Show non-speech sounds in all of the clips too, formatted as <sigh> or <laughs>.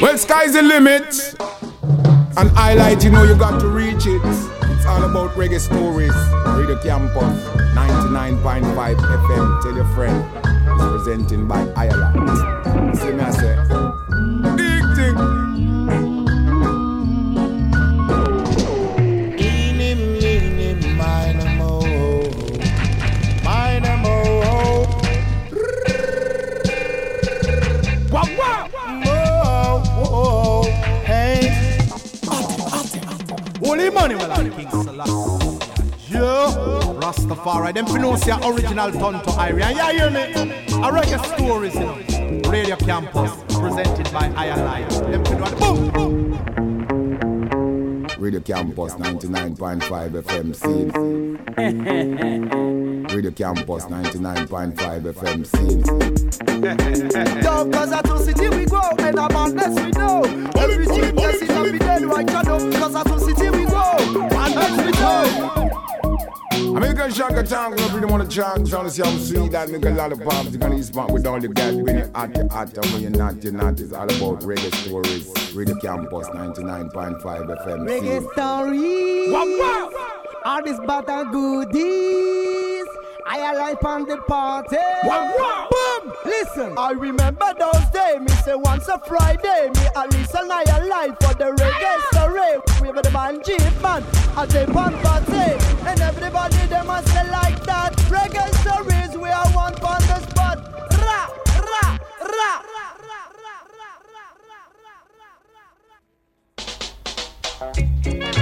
Well, sky's the limit. And highlight, you know, you got to reach it. It's all about reggae stories. Radio Campus, 99.5 FM. Tell your friend. It's presenting by Ireland. See me, I say. Rastafari. Them pronounce your original tongue to Irian. Yeah, hear me? A reggae stories, you know. Radio Campus, presented by Iron Them pronounce boom, boom. Radio Campus 99.5 FM scene. <laughs> Radio Campus 99.5 FM scene. Yo, cause at two city we go, and a madness we know. Everything that's in a be dead right shadow, cause at two city we go, and that's we go. I make a shaka tongue, I really want to chant, trying to see how sweet that nigga lollipops. You're gonna eat spot with all the gas, when you're hot, you're hot, and when you're not, you're not. It's all about reggae stories. Radio Campus 99.5 FM Reggae scene. stories. All this bad and goodies. I alive on the party. Boom! Listen. I remember those days. Me say once a Friday. Me at least and I alive for the reggae story. We were the man jeep man. I take one party. And everybody they must say like that. Reggae stories. We are one on the spot. Ra, ra, ra.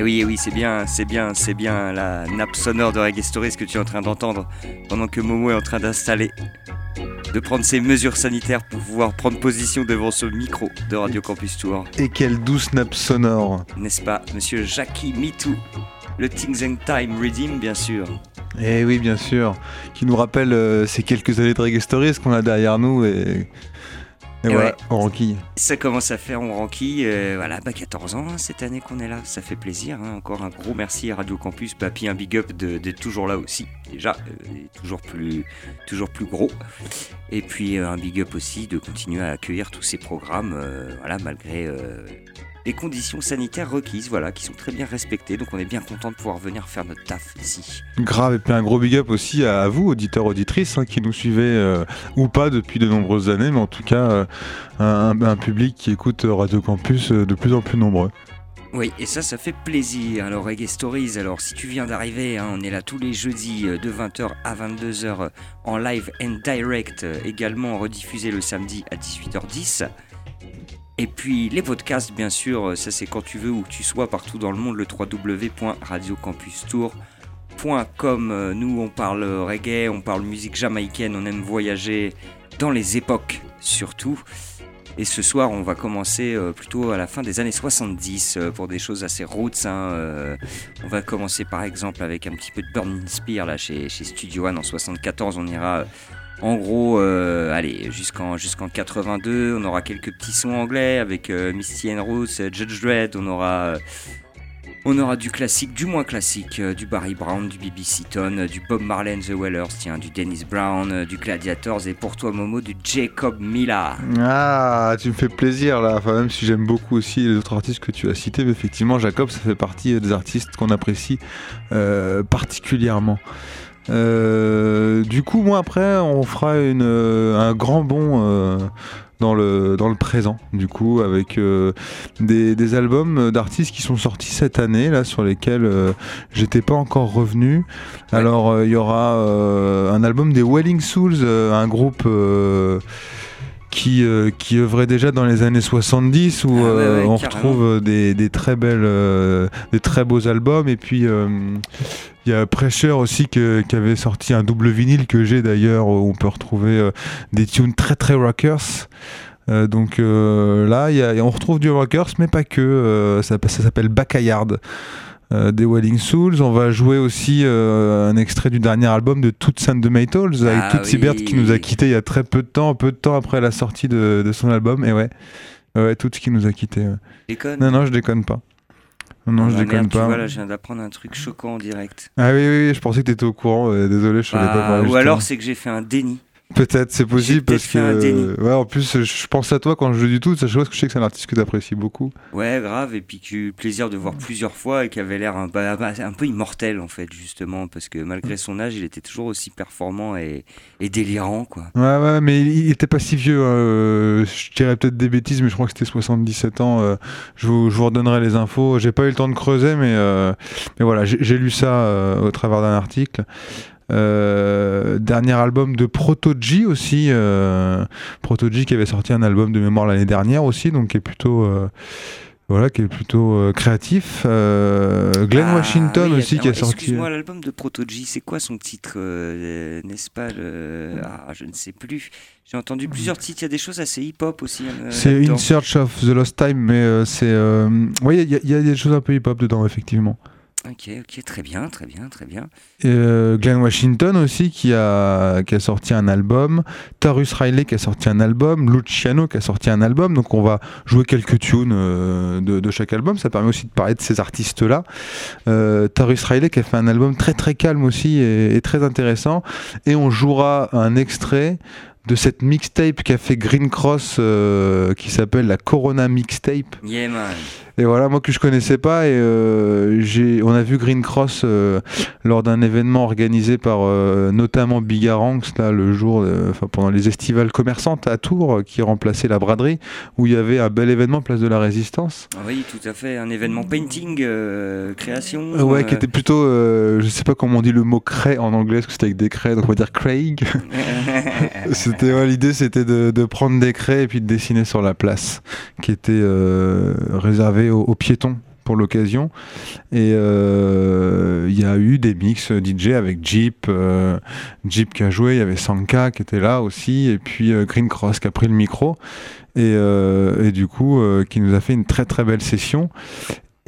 Et oui, eh oui, c'est bien, c'est bien, c'est bien la nappe sonore de Reggae Stories que tu es en train d'entendre pendant que Momo est en train d'installer, de prendre ses mesures sanitaires pour pouvoir prendre position devant ce micro de Radio Campus Tour. Et quelle douce nappe sonore. N'est-ce pas, monsieur Jackie Mitou Le Things and Time Redeem, bien sûr. Eh oui, bien sûr. Qui nous rappelle euh, ces quelques années de Reggae Stories qu'on a derrière nous et. Et, Et voilà, ouais. on. Ça commence à faire, on ranquille. euh, voilà, bah 14 ans hein, cette année qu'on est là, ça fait plaisir. hein. Encore un gros merci à Radio Campus, Papy, un big up de- d'être toujours là aussi. Déjà, euh, toujours plus, toujours plus gros. Et puis euh, un big up aussi de continuer à accueillir tous ces programmes, voilà, malgré les conditions sanitaires requises, voilà, qui sont très bien respectées. Donc on est bien content de pouvoir venir faire notre taf ici. Grave, et puis un gros big up aussi à vous, auditeurs, auditrices, hein, qui nous suivez euh, ou pas depuis de nombreuses années, mais en tout cas, euh, un, un public qui écoute Radio Campus euh, de plus en plus nombreux. Oui, et ça, ça fait plaisir. Alors, Reggae Stories, alors si tu viens d'arriver, hein, on est là tous les jeudis de 20h à 22h euh, en live and direct, également rediffusé le samedi à 18h10. Et puis les podcasts, bien sûr, euh, ça c'est quand tu veux, où que tu sois partout dans le monde, le www.radiocampustour.com. Euh, Nous, on parle reggae, on parle musique jamaïcaine, on aime voyager dans les époques surtout. Et ce soir, on va commencer euh, plutôt à la fin des années 70 euh, pour des choses assez roots. hein, on va commencer par exemple avec un petit peu de Burning Spear là, chez, chez Studio One en 74. On ira en gros euh, allez, jusqu'en jusqu'en 82. On aura quelques petits sons anglais avec euh, Misty and Roots, euh, Judge Dredd. On aura. du classique, du moins classique, du Barry Brown, du B.B. Seaton, du Bob Marley and the Wellers, tiens, du Dennis Brown, du Gladiators et pour toi Momo, du Jacob Miller. Ah, tu me fais plaisir là, enfin, même si j'aime beaucoup aussi les autres artistes que tu as cités, mais effectivement, Jacob, ça fait partie des artistes qu'on apprécie particulièrement. Euh, du coup, moi après, on fera une, euh, un grand bond euh, dans, le, dans le présent, du coup, avec euh, des, des albums d'artistes qui sont sortis cette année, là, sur lesquels j'étais pas encore revenu. Alors, il y aura un album des Welling Souls, un groupe. qui, euh, qui œuvrait déjà dans les années 70 où Ah ouais, euh, on carrément. retrouve des, des très belles euh, des très beaux albums et puis Il y a Pressure aussi que- qui avait sorti un double vinyle que j'ai d'ailleurs où on peut retrouver euh, des tunes très très rockers. Euh, donc euh, là, il y a- on retrouve du rockers, mais pas que. euh, ça ça s'appelle Backyard des Welling Souls. On va jouer aussi un extrait du dernier album de Toots and the Maytals avec Ah Tootsie Bird oui. qui nous a quitté il y a très peu de temps, peu de temps après la sortie de, de son album. Et ouais, ouais, Toots qui nous a quitté. ouais. Déconne. Non, non, je déconne pas. Non, non, Ah, je merde, déconne tu pas. vois, là, je viens d'apprendre un truc choquant en direct. Ah oui, oui, oui, je pensais que tu étais au courant. euh, désolé, je savais Ah, pas parler. ou alors c'est que j'ai fait un déni. Peut-être, c'est possible parce fait un déni. que. Ouais, en plus, je pense à toi quand je joue du tout. Ça, je sais que je sais que c'est un artiste que tu apprécies beaucoup. Ouais, grave, et puis que j'ai eu le plaisir de voir plusieurs fois et qui avait l'air un, un peu immortel en fait, justement, parce que malgré son âge, il était toujours aussi performant et, et délirant, quoi. Ouais, ouais, mais il, était pas si vieux. euh, je dirais peut-être des bêtises, mais je crois que c'était 77 ans. euh, je, vous, je vous redonnerai les infos. J'ai pas eu le temps de creuser, mais, euh, mais voilà, j'ai lu ça euh, au travers d'un article. Euh, dernier album de Proto-G aussi. Euh, Proto-G qui avait sorti un album de mémoire l'année dernière aussi, donc qui est plutôt. euh, voilà, qui est plutôt euh, créatif. Glenn Ah, Washington oui, aussi qui a sorti. Excuse-moi, l'album de Proto-G, c'est quoi son titre N'est-ce pas le... Ah, je ne sais plus. J'ai entendu plusieurs titres, il y a des choses assez hip-hop aussi. euh, C'est. In Search of the Lost Time, mais euh, c'est. euh, Oui, il y, a- il y a des choses un peu hip-hop dedans, effectivement. Ok, ok, très bien, très bien, très bien. Euh, Glenn Washington aussi qui a, qui a sorti un album, Tarus Riley qui a sorti un album, Luciano qui a sorti un album. Donc on va jouer quelques tunes euh, de, de chaque album. Ça permet aussi de parler de ces artistes-là. Euh, Tarus Riley qui a fait un album très très calme aussi et, et très intéressant. Et on jouera un extrait de cette mixtape qu'a fait Green Cross euh, qui s'appelle la Corona Mixtape. Yeah, man. Et voilà, moi que je connaissais pas, et euh, j'ai, on a vu Green Cross euh, lors d'un événement organisé par euh, notamment Bigaranx, là, le jour, enfin pendant les estivales commerçantes à Tours, qui remplaçait la braderie, où il y avait un bel événement Place de la Résistance. Ah oui, tout à fait, un événement painting, création. Ouais, qui était plutôt, je sais pas comment on dit le mot craie en anglais, parce que c'était avec des craies, donc on va dire Craig. <laughs> C'était ouais, l'idée, c'était de, de prendre des craies et puis de dessiner sur la place, qui était euh, réservée aux, aux piétons pour l'occasion. Et euh, il y a eu des mix DJ avec Jeep, euh, Jeep qui a joué, il y avait Sanka qui était là aussi, et puis euh, Green Cross qui a pris le micro. Et, et du coup, qui nous a fait une très très belle session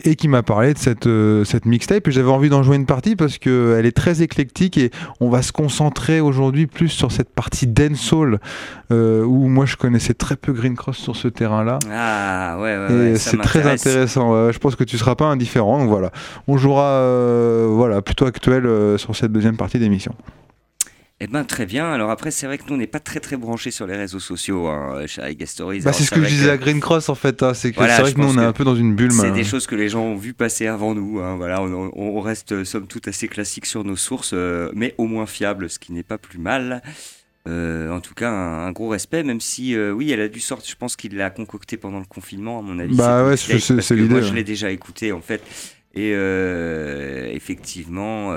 et qui m'a parlé de cette, euh, cette mixtape. Et j'avais envie d'en jouer une partie parce qu'elle est très éclectique et on va se concentrer aujourd'hui plus sur cette partie dancehall euh, où moi je connaissais très peu Green Cross sur ce terrain-là. Ah ouais, ouais, c'est très intéressant. Je pense que tu seras pas indifférent. Donc voilà, on jouera euh, voilà plutôt actuel euh, sur cette deuxième partie d'émission. Eh ben très bien. Alors après, c'est vrai que nous on n'est pas très très branchés sur les réseaux sociaux hein, chez Stories. Bah, c'est ce que je disais à Green Cross en fait. hein, c'est que Voilà, c'est vrai je que nous on est un peu dans une bulle. C'est des choses que les gens ont vu passer avant nous. hein, Voilà, on, on- reste somme toute assez classique sur nos sources, euh, mais au moins fiable, ce qui n'est pas plus mal. Euh, en tout cas, un, un gros respect, même si, euh, oui, elle a dû sortir. Je pense qu'il l'a concocté pendant le confinement, à mon avis. Bah ouais, c'est- l'idée, Moi, je ouais. l'ai déjà écouté, en fait. Et effectivement,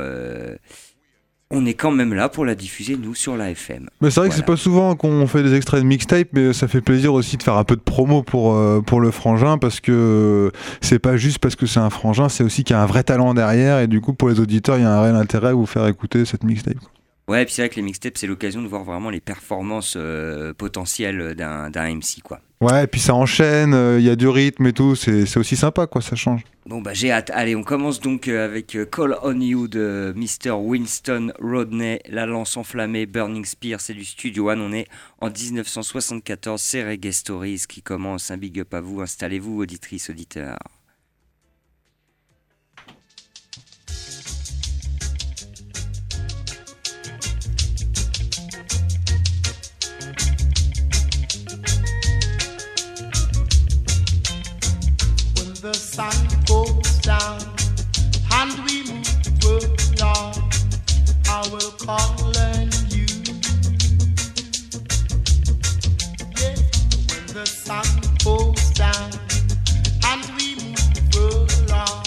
on est quand même là pour la diffuser, nous, sur la FM. Mais c'est vrai que c'est Voilà. pas souvent qu'on fait des extraits de mixtape, mais ça fait plaisir aussi de faire un peu de promo pour, euh, pour le frangin parce que c'est pas juste parce que c'est un frangin, c'est aussi qu'il y a un vrai talent derrière et du coup pour les auditeurs il y a un réel intérêt à vous faire écouter cette mixtape. Ouais, et puis c'est vrai que les mixtapes, c'est l'occasion de voir vraiment les performances euh, potentielles d'un d'un MC, quoi. Ouais, et puis ça enchaîne, euh, il y a du rythme et tout, c'est aussi sympa quoi, ça change. Bon bah j'ai hâte. Allez, on commence donc euh, avec euh, Call on You de Mr. Winston Rodney, La lance enflammée, Burning Spear, c'est du Studio One. On est en 1974, c'est Reggae Stories qui commence. Un big up à vous, installez-vous, auditrices, auditeurs. The sun goes down and we move along, I will call on you. Yeah, when the sun goes down and we move along,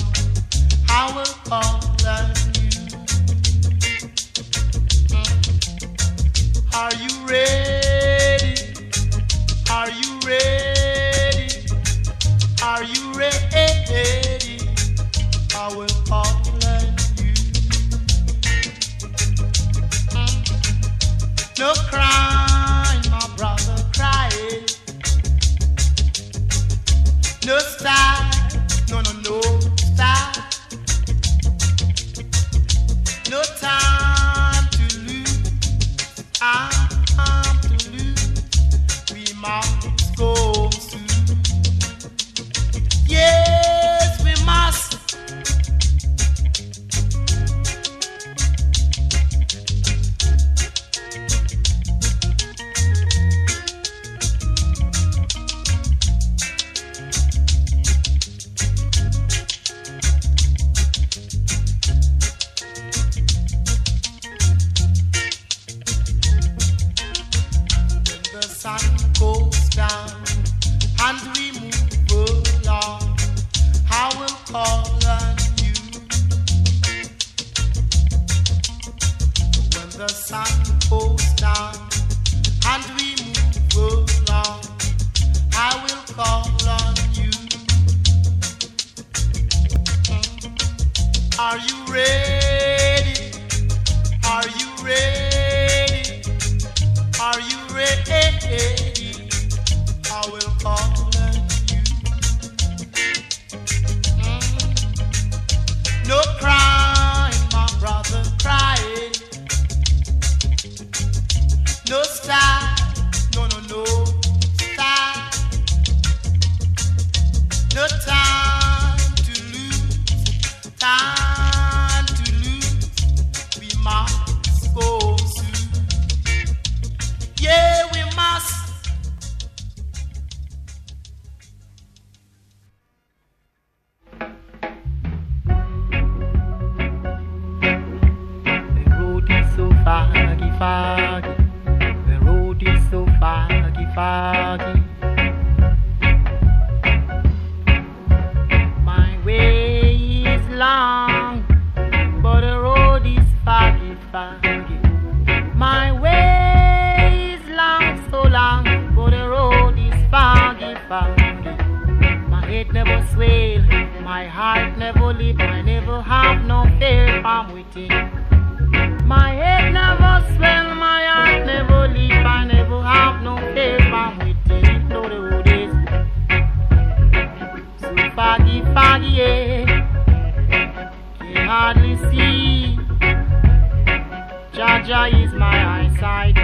I will call on you. Mm. Are you ready? Are you ready? Are you ready? I will call you. No crying, my brother, crying. No style, no, no, no style. No time. my heart never leave, I never have no fear, I'm waiting. My head never swell, my heart never leave, I never have no fear, I'm waiting. Though the road is so foggy, foggy, yeah. Can hardly see. Jah Jah is my eyesight.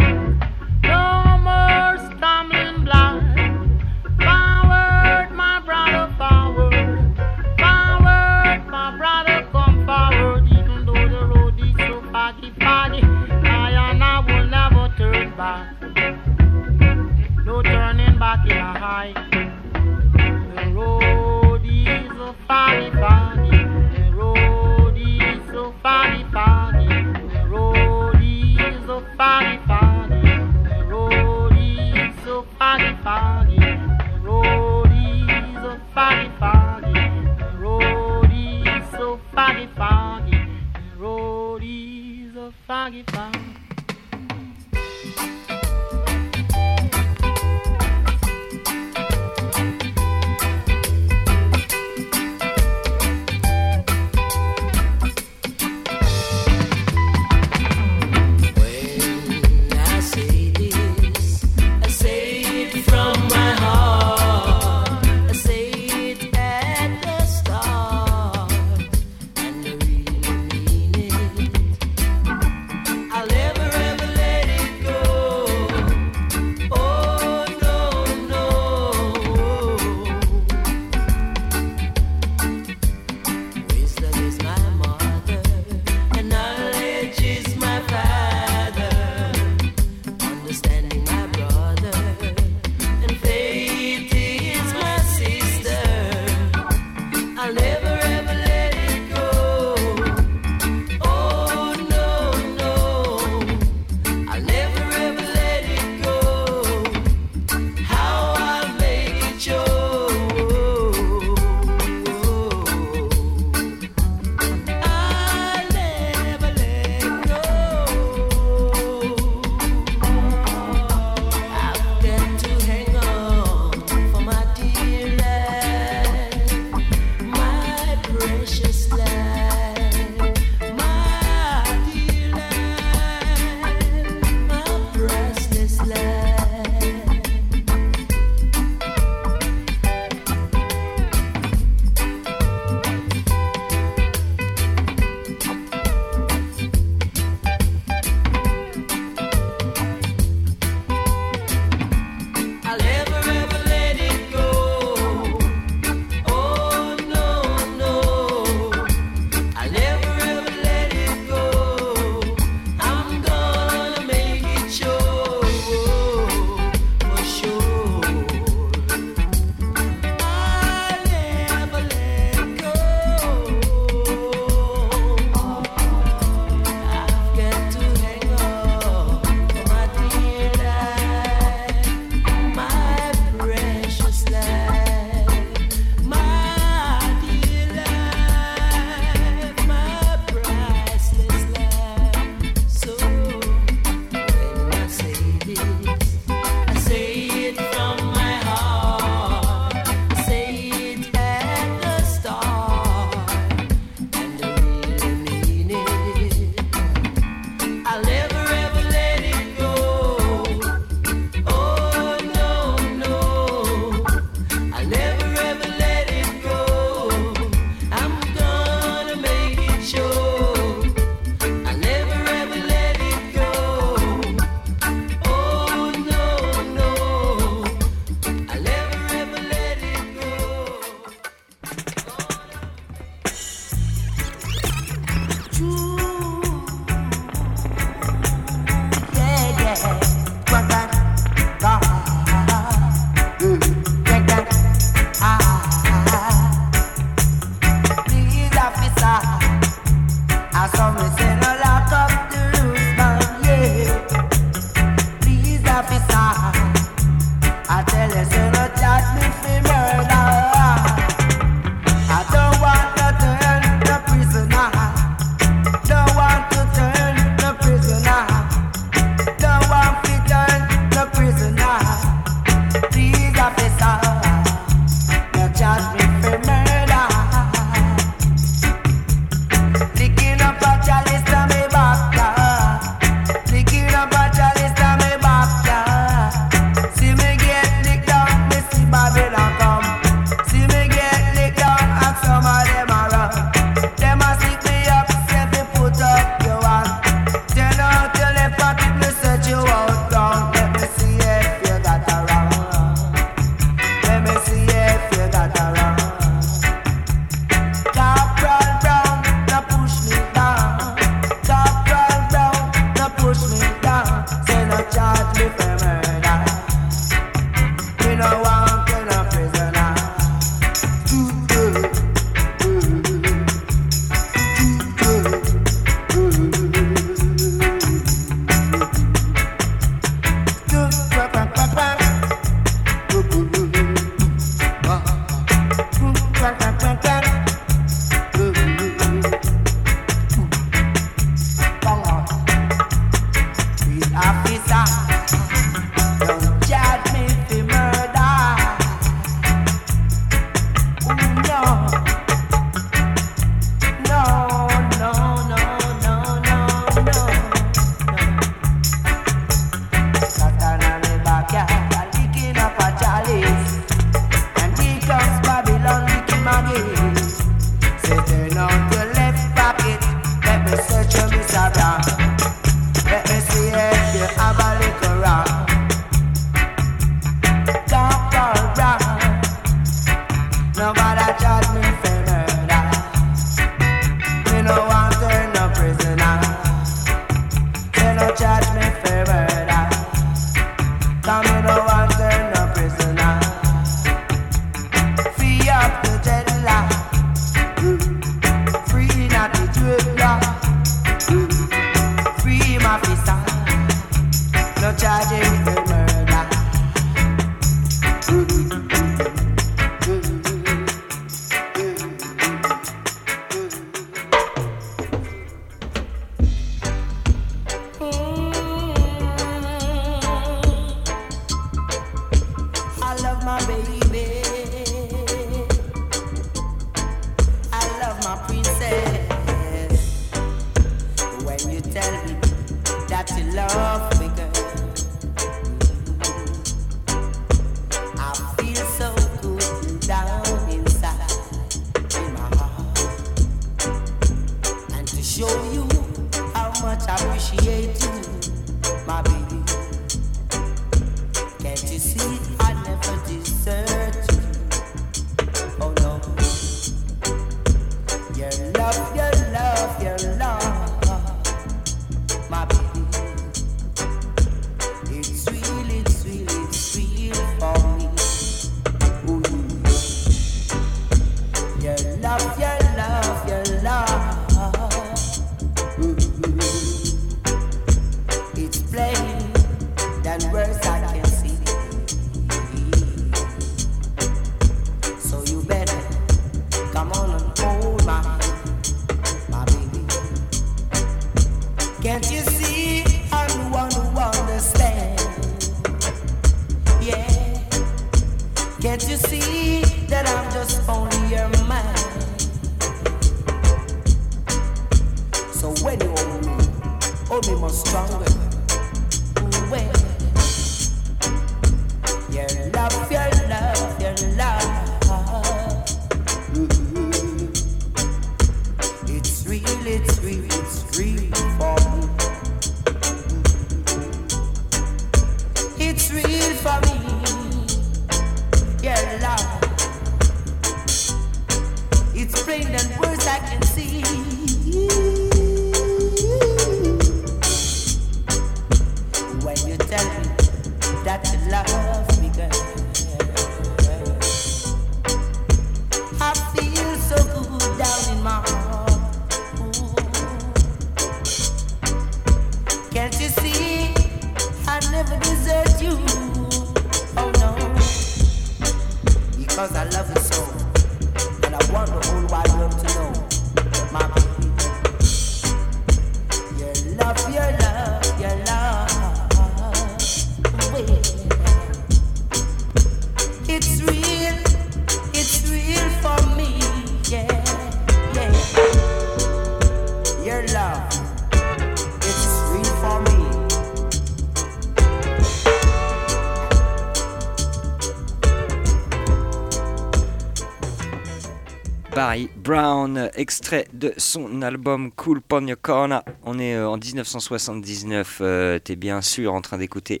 Extrait de son album Cool Pon Corner. On est euh, en 1979, euh, t'es bien sûr en train d'écouter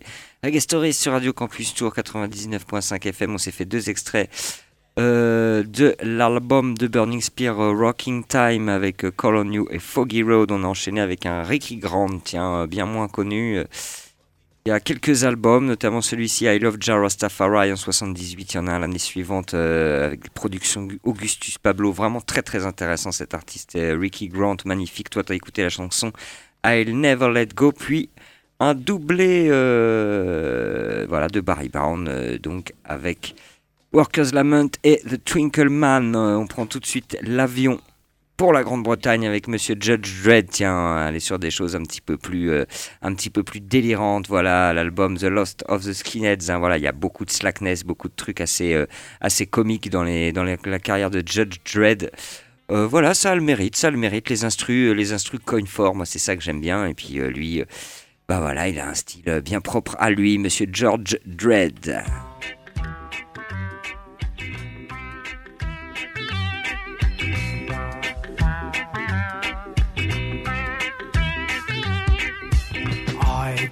Stories sur Radio Campus Tour 99.5 FM. On s'est fait deux extraits euh, de l'album de Burning Spear Rocking Time avec Call on You et Foggy Road. On a enchaîné avec un Ricky Grant, tiens, bien moins connu. Il y a quelques albums, notamment celui-ci I Love Jah Rastafari en 78. Il y en a un l'année suivante euh, avec des Augustus Pablo. Vraiment très très intéressant cet artiste. euh, Ricky Grant, magnifique. Toi, tu écouté la chanson I'll Never Let Go. Puis un doublé euh, voilà, de Barry Brown, donc avec Workers Lament et The Twinkle Man. On prend tout de suite l'avion pour la Grande-Bretagne avec Monsieur Judge Dredd. Tiens, aller sur des choses un petit peu plus, euh, un petit peu plus délirantes. Voilà, l'album The Lost of the Skinheads. hein, voilà, il y a beaucoup de slackness, beaucoup de trucs assez, euh, assez comiques dans les, dans la carrière de Judge Dredd. Euh, voilà, ça a le mérite, ça a le mérite. Les instrus, les instrus coin c'est ça que j'aime bien. Et puis lui, bah voilà, il a un style bien propre à lui, Monsieur George Dredd.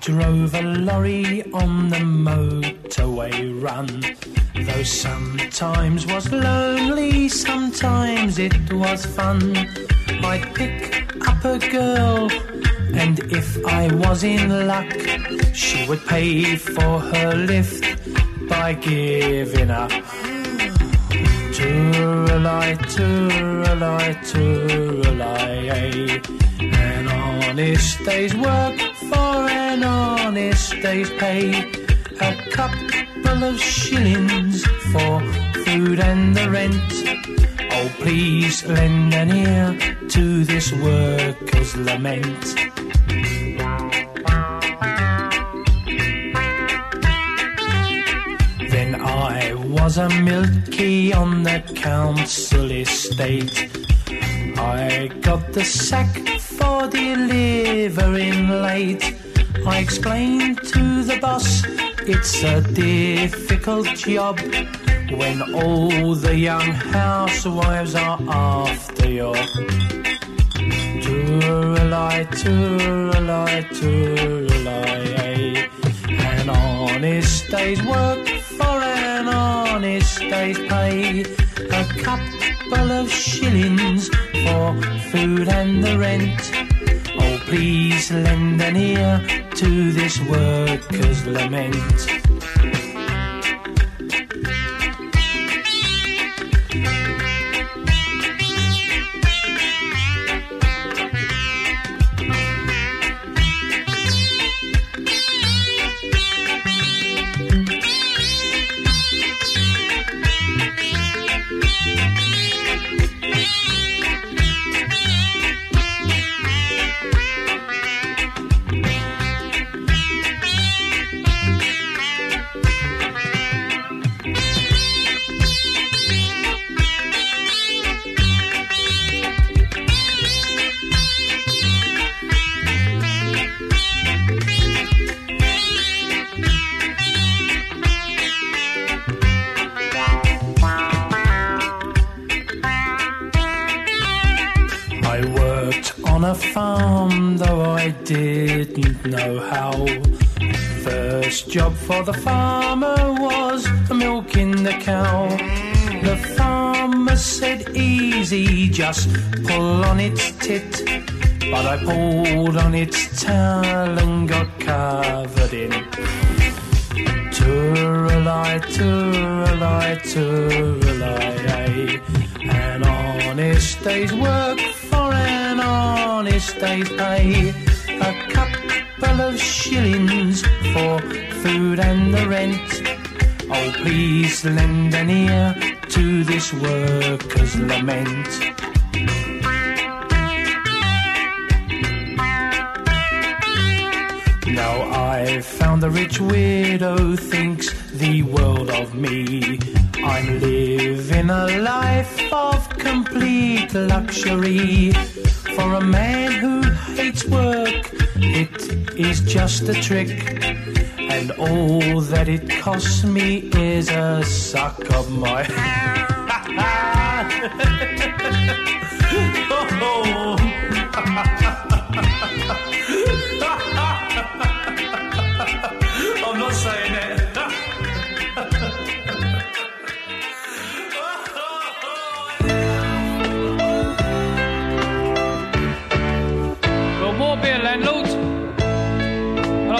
Drove a lorry on the motorway run. Though sometimes was lonely, sometimes it was fun. I'd pick up a girl, and if I was in luck, she would pay for her lift by giving up. Tooralai, tooralai, tooralai, an honest day's work for an honest day's pay. A couple of shillings for food and the rent. Oh, please lend an ear to this worker's lament. Then I was a milky on the council estate. I got the sack for delivering late. I explained to the boss it's a difficult job when all the young housewives are after you. Tooralai, tooralai, an honest day's work for an honest day's pay. A couple of shillings for food and the rent. Oh, please lend an ear to this worker's lament. A farm, though I didn't know how. First job for the farmer was milking the cow. The farmer said, Easy, just pull on its tit. But I pulled on its tail and got covered in. Tooralai, tooralai, tooralai, an honest day's work an honest day's pay. A couple of shillings for food and the rent. Oh, please lend an ear to this worker's lament. Now I've found the rich widow thinks the world of me. I'm living a life of complete luxury. For a man who hates work, it is just a trick. And all that it costs me is a suck of my. <laughs> I'm <laughs>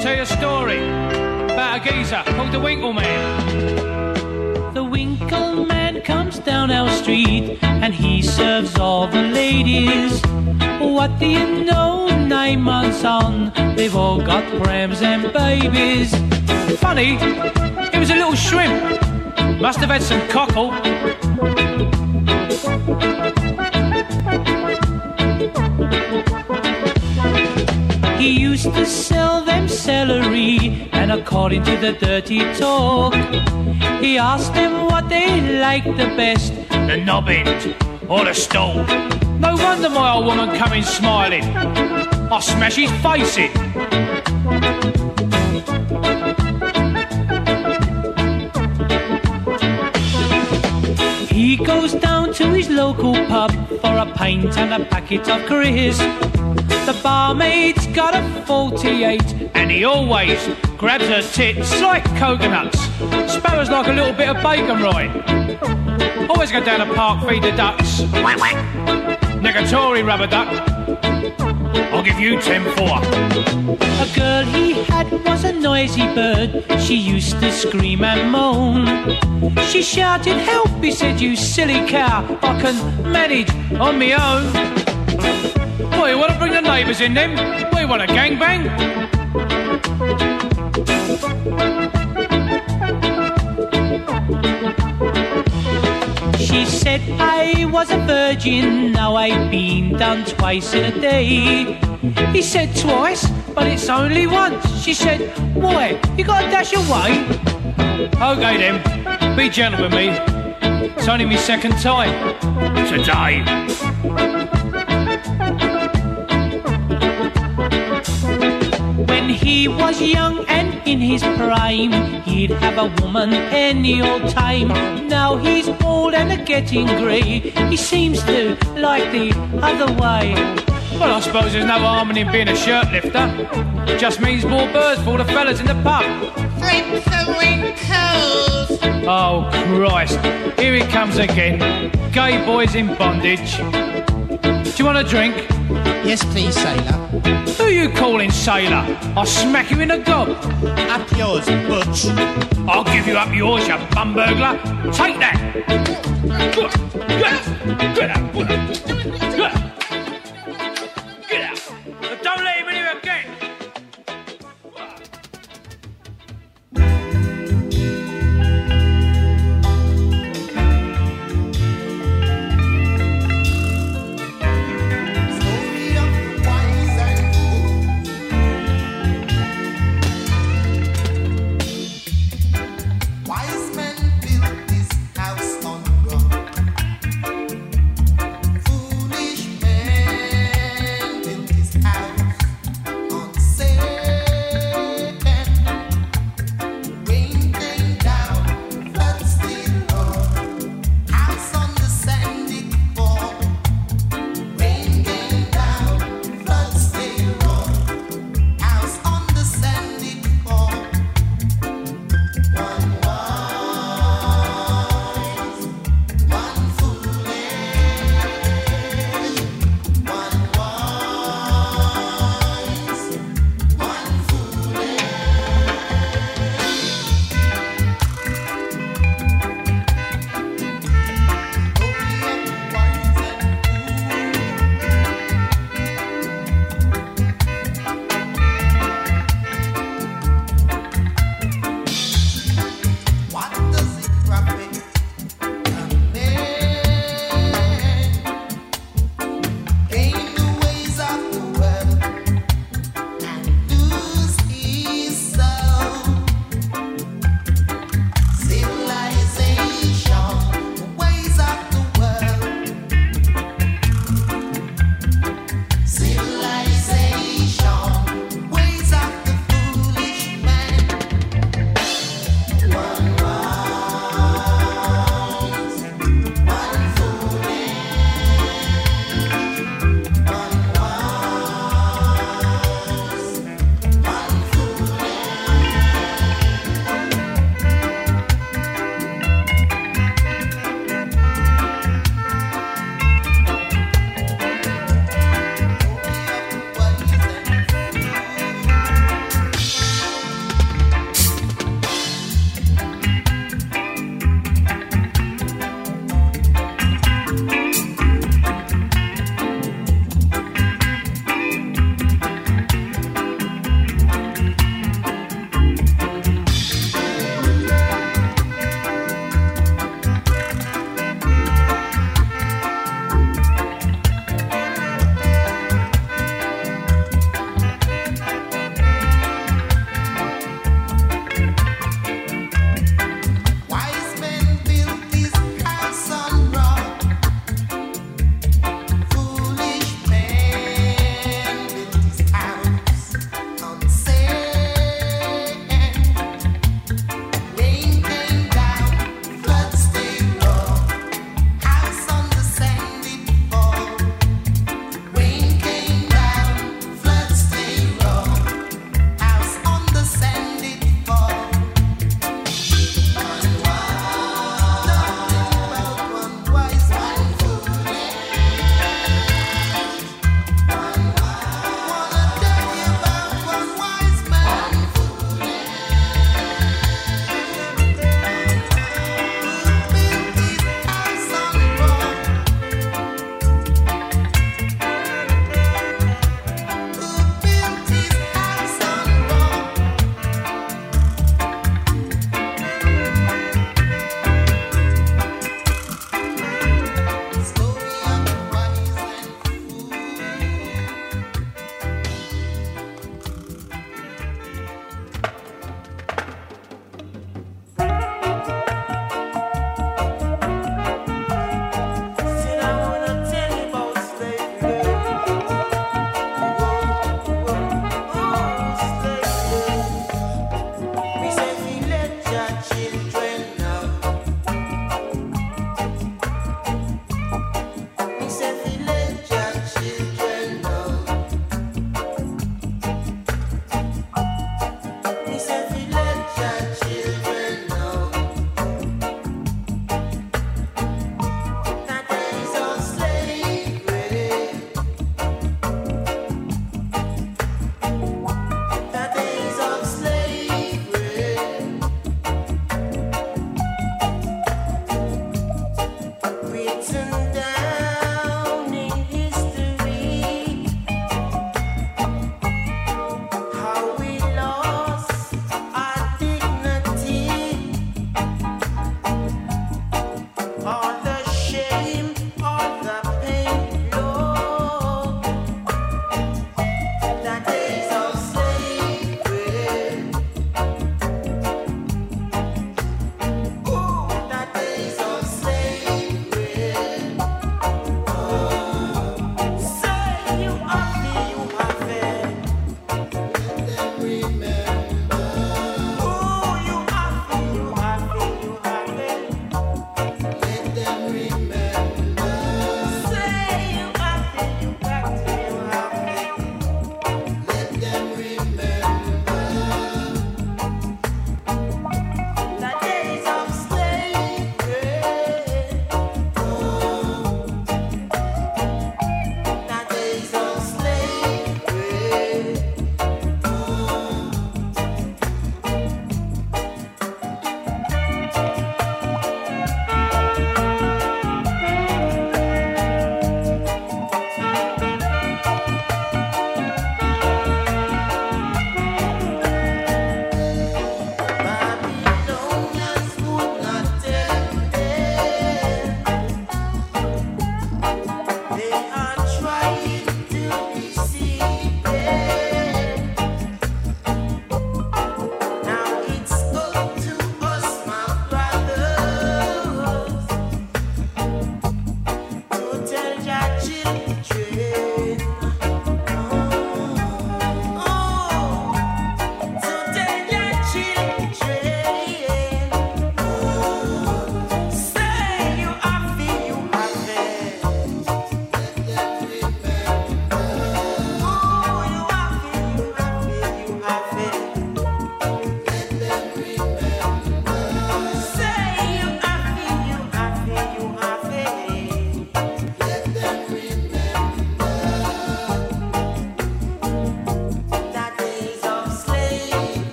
Tell you a story about a geezer called the Winkle Man. The Winkle Man comes down our street and he serves all the ladies. What do you know? Nine months on, they've all got prams and babies. Funny, it was a little shrimp. Must have had some cockle. He used to sell them celery, and according to the dirty talk, he asked them what they liked the best the nobbin or the stall. No wonder my old woman come in smiling. I'll smash his face in. He goes down to his local pub for a pint and a packet of crisps. The barmaid's got a 48 and he always grabs her tits like coconuts. Sparrows like a little bit of bacon right. Always go down the park, feed the ducks. Negatory rubber duck. I'll give you 10 for. A girl he had was a noisy bird. She used to scream and moan. She shouted, Help! He said, You silly cow, I can manage on my own. You want to bring the neighbours in then? You want a gangbang? She said I was a virgin, now I've been done twice in a day. He said twice, but it's only once. She said, Why? You got a dash wine? Okay then, be gentle with me. It's only my second time. Today. He was young and in his prime, he'd have a woman any old time. Now he's old and getting grey. He seems to like the other way. Well, I suppose there's no harm in him being a shirt lifter. Just means more birds for all the fellas in the pub. Flip the winkles. Oh, Christ. Here he comes again. Gay boys in bondage. Do you want a drink? Yes, please, sailor. Who you calling sailor? I'll smack you in the gob. Up yours, Butch. I'll give you up yours, you bum burglar. Take that. Get out. Get out. Get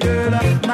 girl.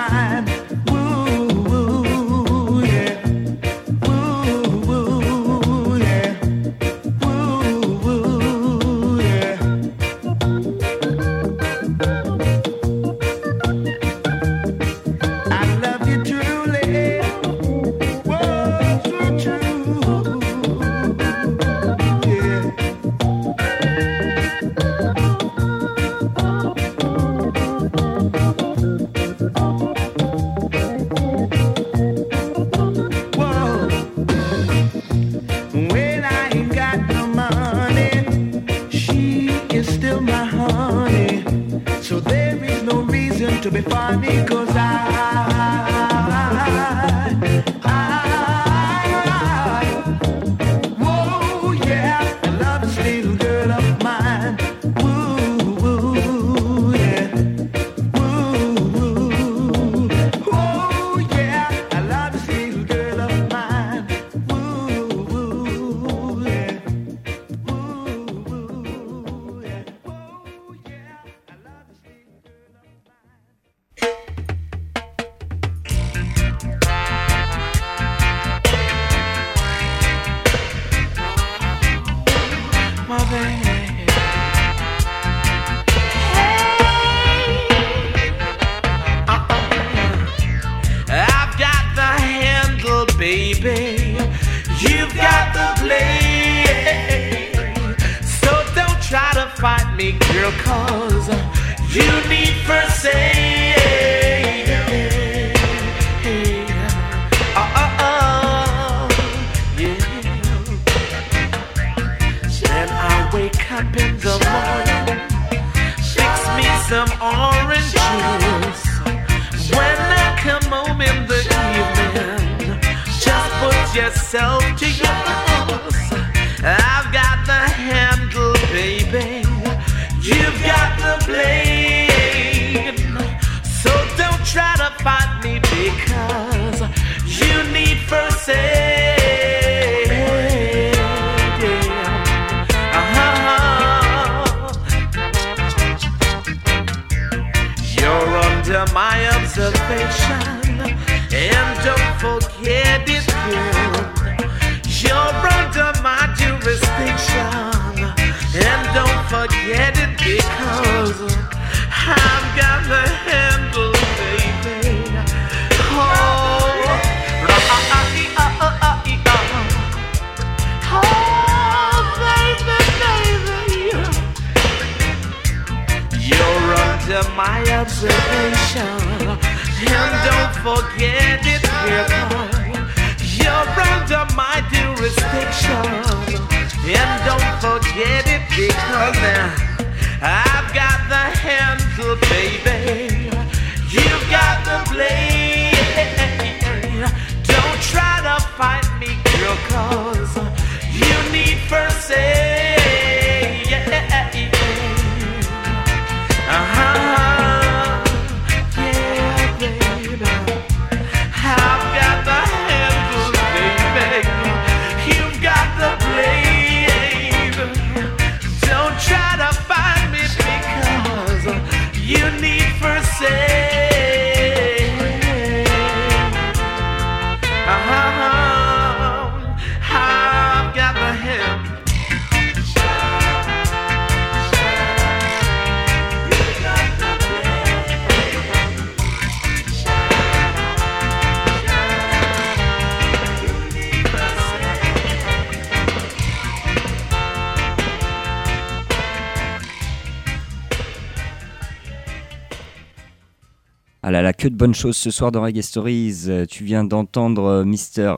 Ah là là, que de bonnes choses ce soir dans Reggae Stories. Euh, Tu viens d'entendre euh, Mister,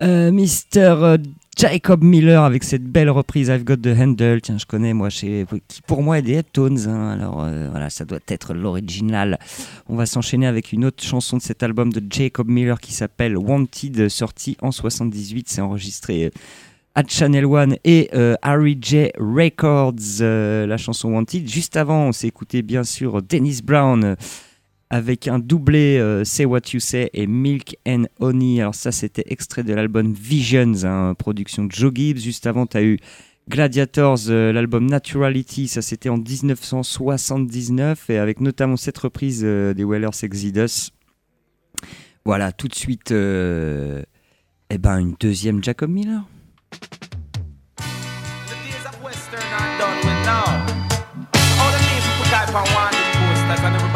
euh, Mister Jacob Miller avec cette belle reprise I've Got the Handle. Tiens, je connais moi, chez, qui pour moi est des Heptones. hein. Alors voilà, ça doit être l'original. On va s'enchaîner avec une autre chanson de cet album de Jacob Miller qui s'appelle Wanted, sorti en 78. C'est enregistré. à Channel One et euh, Harry J Records, la chanson Wanted. Juste avant, on s'est écouté bien sûr Dennis Brown avec un doublé euh, Say What You Say et Milk and Honey. Alors ça, c'était extrait de l'album Visions, hein, production de Joe Gibbs. Juste avant, tu as eu Gladiators, euh, l'album Naturality, ça c'était en 1979 et avec notamment cette reprise euh, des Whalers Exodus. Voilà, tout de suite, eh ben, une deuxième Jacob Miller.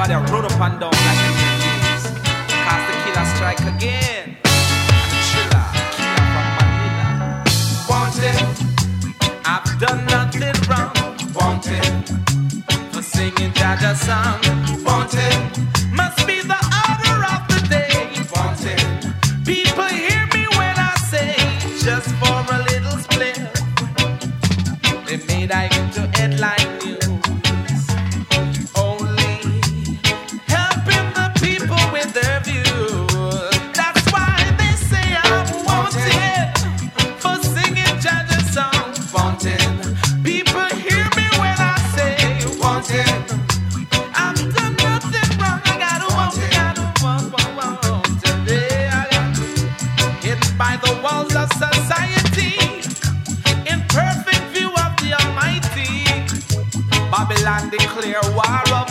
And everybody rode up and down like the news. Cause the killer strike again. Chiller, killer from Manila. Wanted, I've done nothing wrong. Wanted, for singing Jah Jah song. Wanted, Babylon declare war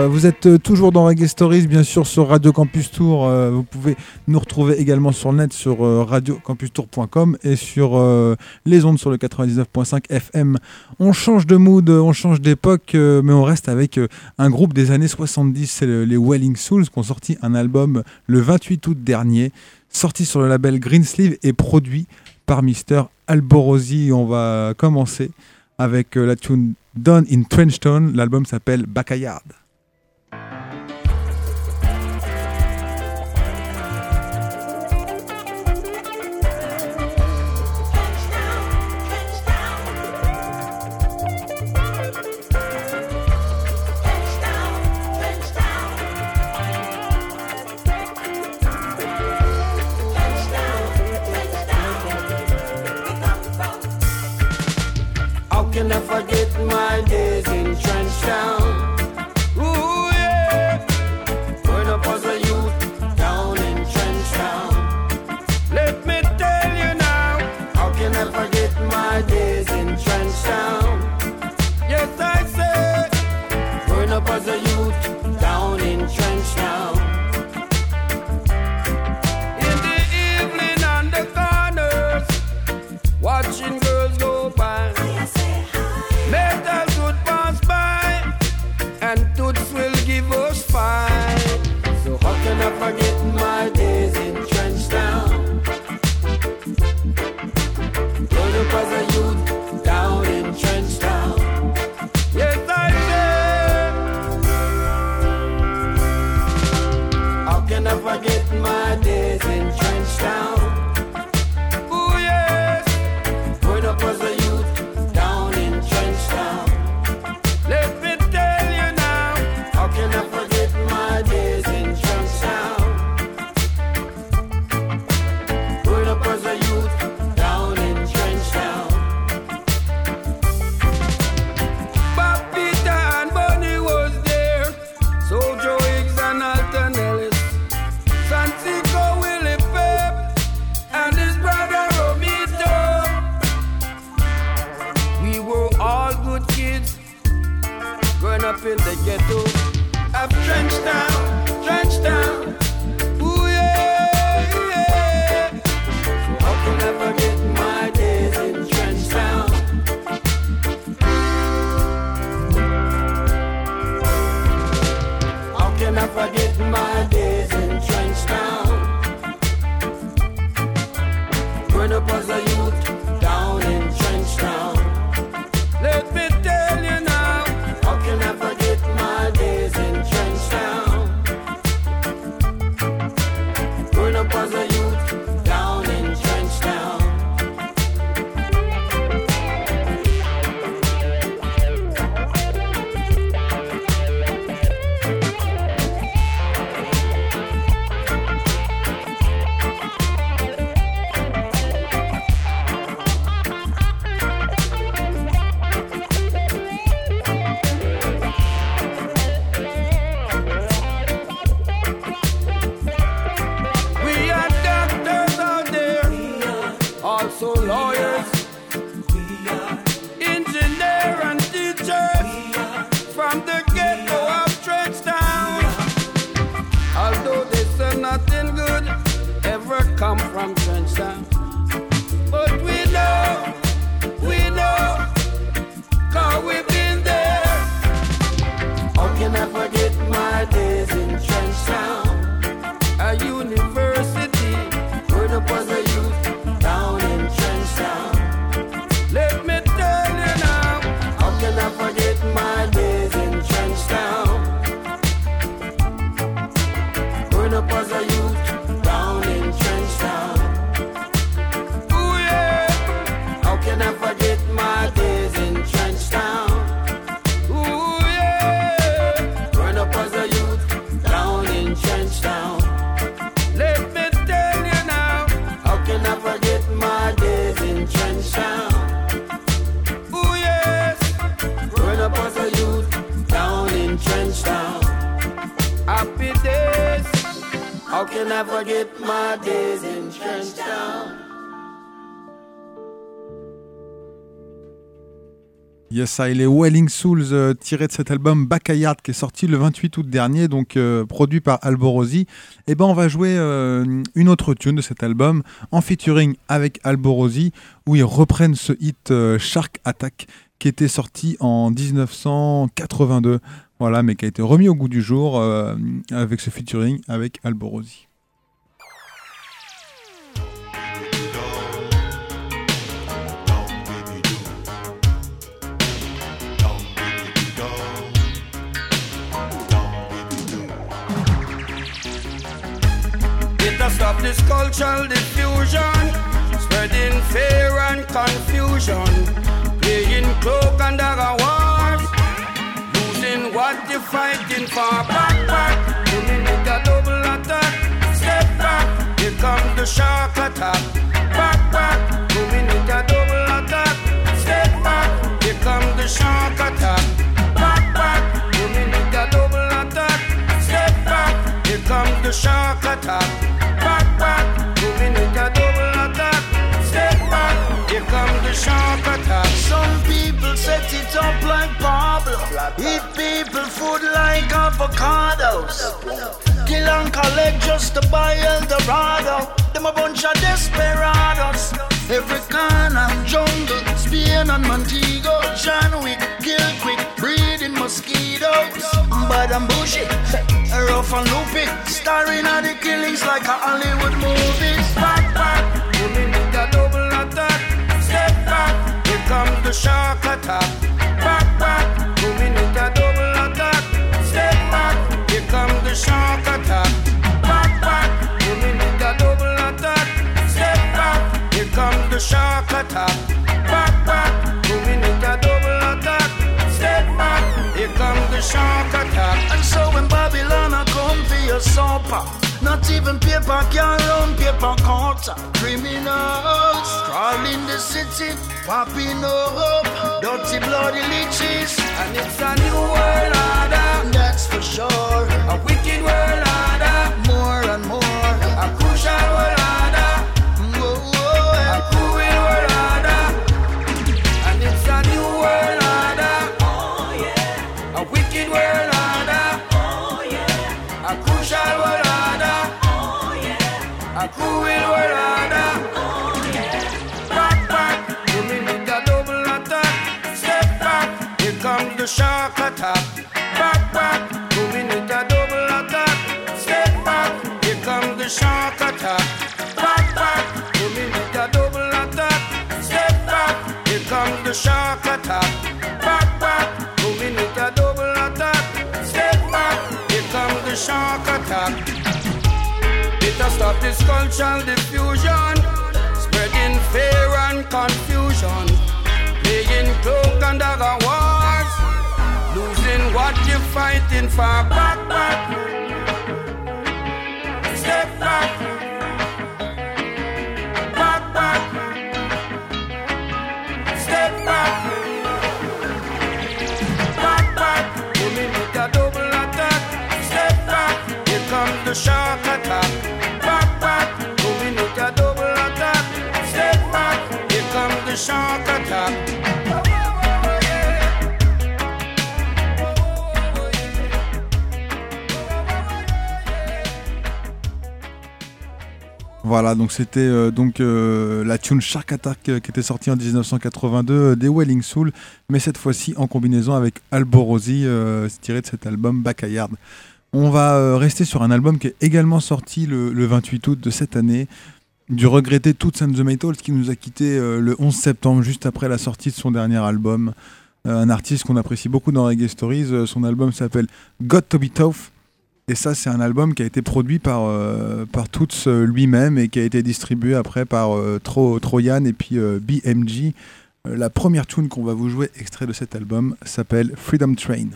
Euh, vous êtes euh, toujours dans Reggae Stories, bien sûr, sur Radio Campus Tour. Euh, vous pouvez nous retrouver également sur le net, sur radiocampustour.com et sur les ondes sur le 99.5 FM. On change de mood, on change d'époque, mais on reste avec un groupe des années 70, c'est les Welling Souls, qui ont sorti un album le 28 août dernier, sorti sur le label Greensleeve et produit par Mister Alborosi. On va commencer avec la tune Done in Trenchtown. L'album s'appelle Backyard. Yes, ça, il Welling Souls euh, tiré de cet album Backyard qui est sorti le 28 août dernier, donc euh, produit par Alborosi. Et eh ben, on va jouer euh, une autre tune de cet album en featuring avec Alborosi, où ils reprennent ce hit euh, Shark Attack qui était sorti en 1982, voilà, mais qui a été remis au goût du jour avec ce featuring avec Alborosi. Stop this cultural diffusion, spreading fear and confusion, playing cloak and dagger wars, losing what you're fighting for. Back, back, coming with a double attack. Step back, here comes the shark attack. Back, back, coming with a double attack. Step back, here comes the shark attack. Back, back, coming with a double attack. Step back, here comes the shark attack. People food like avocados. Kill and collect just to buy Eldorado. Them a bunch of desperados. Every corner, jungle, Spain and Montego. John Wick, kill quick, breeding mosquitoes. Bad and bushy, rough and loopy. Starring at the killings like a Hollywood movies. Back, back, moving with a double attack. Step back, here comes the shark attack. Shark attack. Back, back, moving with a double attack. Step back, here comes the shark attack. Back, back, moving with a double attack. Step back, here comes the shark attack. And so when Babylon a come for your supper, not even paper can run paper cutter. Criminals crawling the city, popping up, dirty bloody leeches. And it's a new world order. That's for sure. A wicked world order. Shark attack. Back back, moving with a double attack. Step back, here comes the shark attack. Back back, moving with a double attack. Step back, here comes the shark attack. Back back, moving with a double attack. Step back, here comes the shark attack. Has stopped this cultural diffusion, spreading fear and confusion, playing cloak and dagger fighting for. Back, back, Voilà, donc c'était euh, donc euh, la tune Shark Attack euh, qui était sortie en 1982 euh, des Welling Soul, mais cette fois-ci en combinaison avec Alborosi, tiré de cet album Backyard. On va rester sur un album qui est également sorti le, le 28 août de cette année, du regretté Toots and the Maytals qui nous a quitté le 11 septembre, juste après la sortie de son dernier album. Un artiste qu'on apprécie beaucoup dans Reggae Stories. Son album s'appelle Got to Be Tough. Et ça, c'est un album qui a été produit par, euh, Toots euh, lui-même et qui a été distribué après par euh, Tro Troyan et puis euh, BMG. La première tune qu'on va vous jouer, extrait de cet album, s'appelle Freedom Train.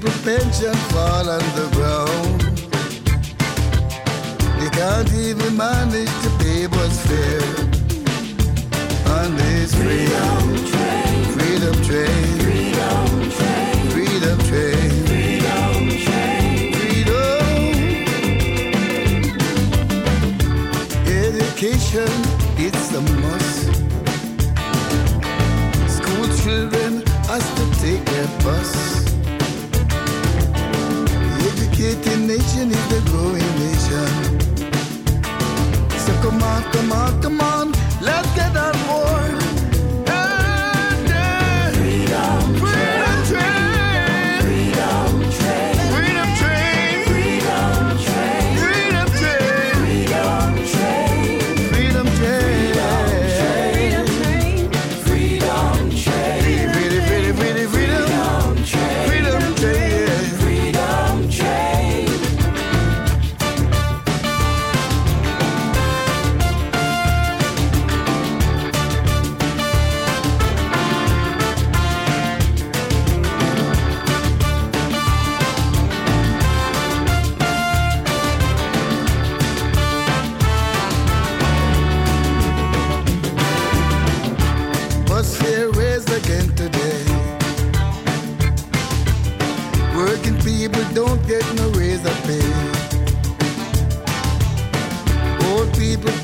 People pension fall on the ground. can't even manage to pay what's fair. On this freedom freedom is the growing nation. So come on, come on, come on,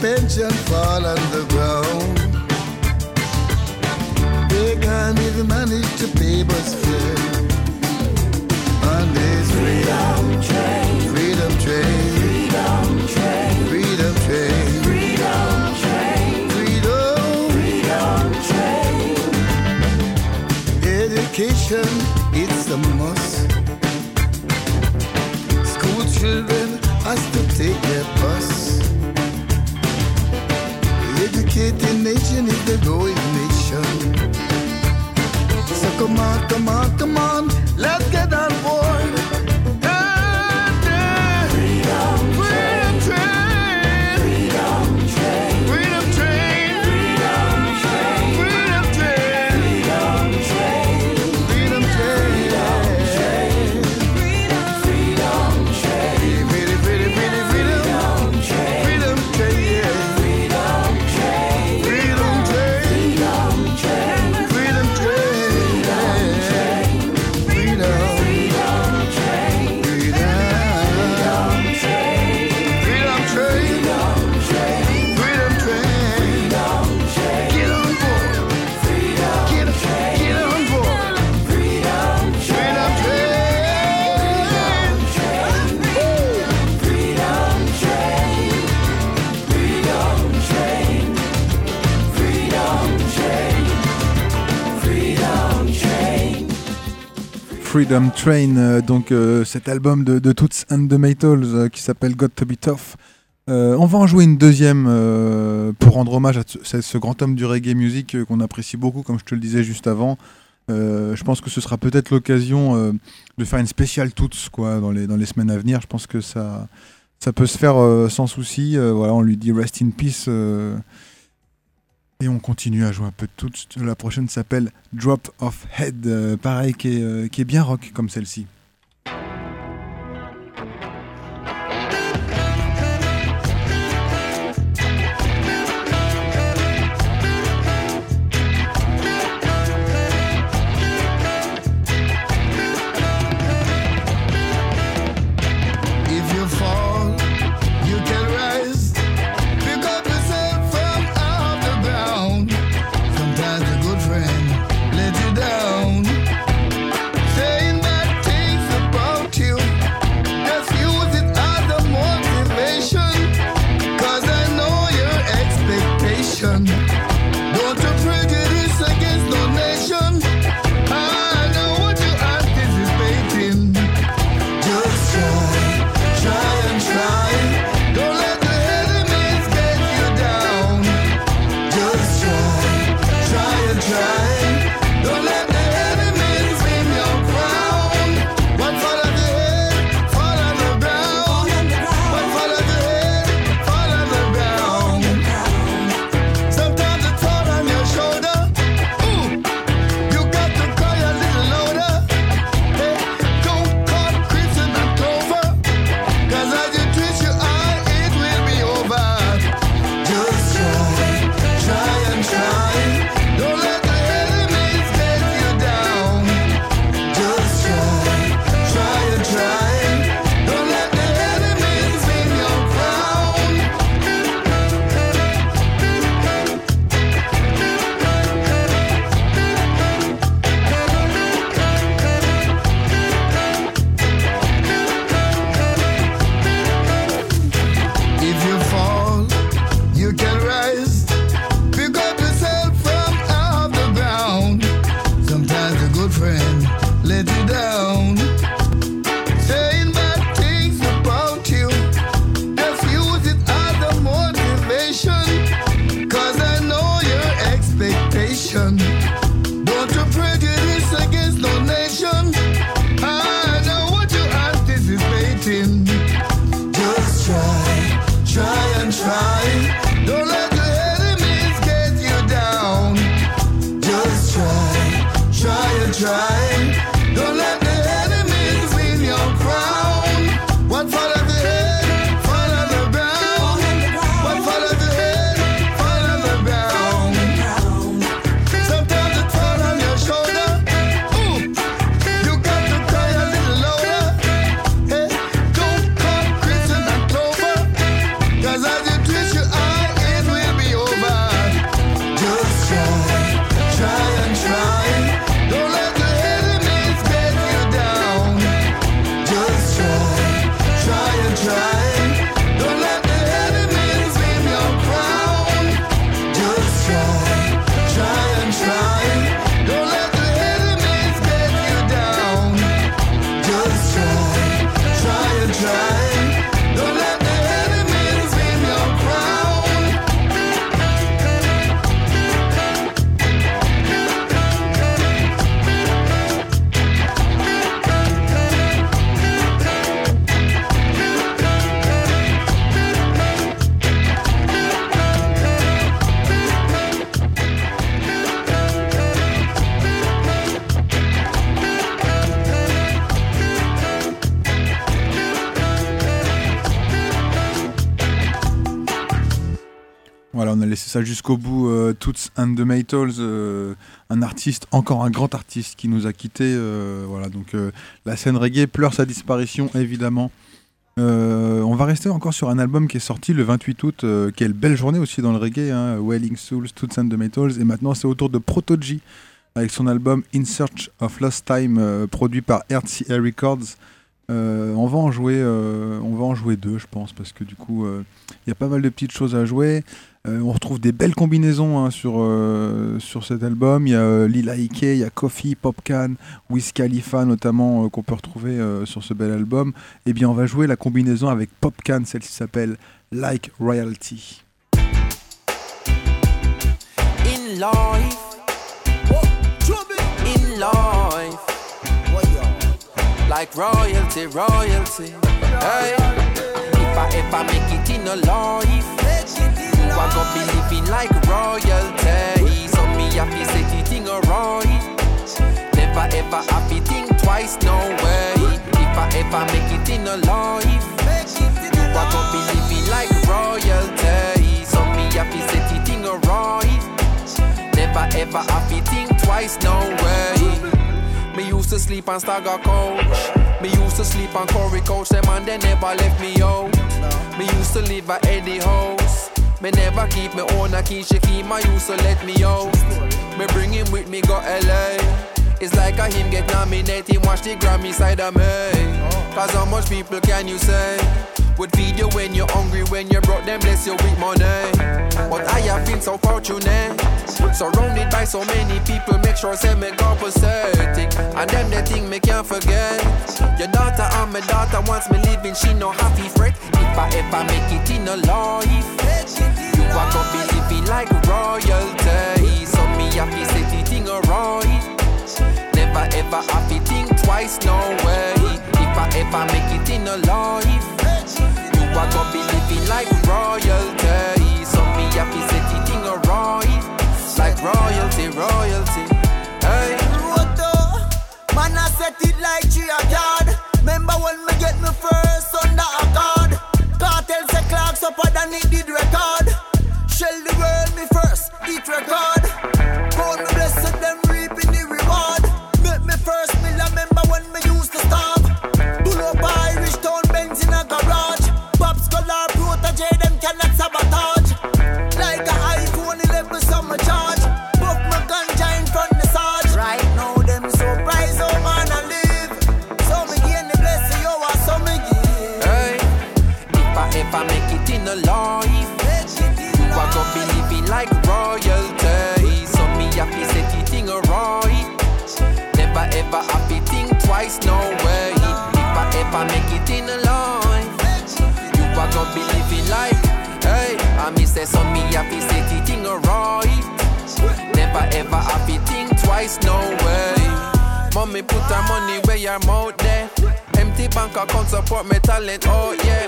pension fall on the ground. They can't even manage to pay bus fare. On this freedom train, freedom train, freedom train, freedom train, freedom train, freedom, freedom train. Education, it's a must. School children Educated nation is the growing nation. So come on, come on, come on, Freedom Train, euh, donc euh, cet album de, Toots and the Maytals euh, qui s'appelle Got to Be Tough. Euh, on va en jouer une deuxième pour rendre hommage à ce, grand homme du reggae music qu'on apprécie beaucoup, comme je te le disais juste avant. Je pense que ce sera peut-être l'occasion de faire une spéciale Toots quoi, dans, les, semaines à venir. Je pense que ça, ça peut se faire sans souci. Voilà, on lui dit Rest in Peace. Et on continue à jouer un peu de Toots. La prochaine s'appelle Drop of Head, euh, pareil, qui est, euh, qui est bien rock comme celle-ci. Jusqu'au bout. euh, Toots and the Maytals, euh, un artiste, encore un grand artiste qui nous a quittés. euh, voilà, donc la scène reggae pleure sa disparition, évidemment. On va rester encore sur un album qui est sorti le 28 août. quelle belle journée aussi dans le reggae. Hein, Wailing Souls, Toots and the Maytals. Et maintenant, c'est au tour de Protoji avec son album In Search of Lost Time, produit par RCA Records. On va en jouer, on va en jouer deux, je pense, parce que du coup, il y a pas mal de petites choses à jouer. Euh, on retrouve des belles combinaisons hein, sur, euh, sur cet album. Il y a euh, Lila Ike, il y a Coffee, Popcan, Wiz Khalifa notamment qu'on peut retrouver sur ce bel album. Et bien, on va jouer la combinaison avec Popcan, celle qui s'appelle Like Royalty. in life. In life. Like royalty, royalty. Hey. If are gonna be living like royalty. So me happy set it in a right. Never ever happy think twice, no way. If I ever make it in a life, you are gonna be living like royalty. So me happy set it in a right. Never ever happy think twice, no way. Me used to sleep on Stagger Coach. Me used to sleep on Corey Coach. Them and they never left me out. Me used to live at Eddie House. Me never keep me own a key. She keep my used so let me out. Me bring him with me go LA. It's like a him get nominated. Watch the Grammy side of me. Cause how much people can you say? Would feed you when you're hungry, when you broke them, bless you with money. But I have been so fortunate. Surrounded by so many people, make sure say me compensating. And them the thing me can't forget. Your daughter and my daughter wants me living, she no happy fret. If I ever make it in a life, you are gonna be living like royalty. So me happy set it in a right. Never ever happy think twice, no way. If I ever make it in a life, you are gonna be living like royalty. Royalty, royalty. Hey. Roto, man, I set it like tree a. Remember when me get me first under a card? Cartel say clocks up than it did record. Shell the world me first, it record. Call me blessed, them reaping the reward. Me first remember when me used to. Pull up Irish Benz in a garage. Cannot sabotage. Never ever happy think twice, no way. If I ever make it in a life, you are gonna be living like, hey, I me say so me happy set it in a right. Never ever happy think twice, no way. Mommy put her money where your mouth there. Empty bank account support me talent, oh yeah.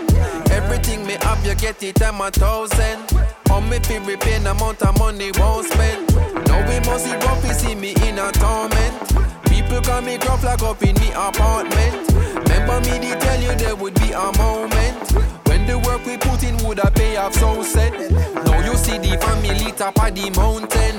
Everything me have, you get it, I'm a thousand. On me feel repaying amount of money won't spend. Now we must see rough, you see me in a torment. People me gruff like up in me apartment. Remember me, they tell you there would be a moment. When the work we put in would have pay off so set. Now you see the family top of the mountain.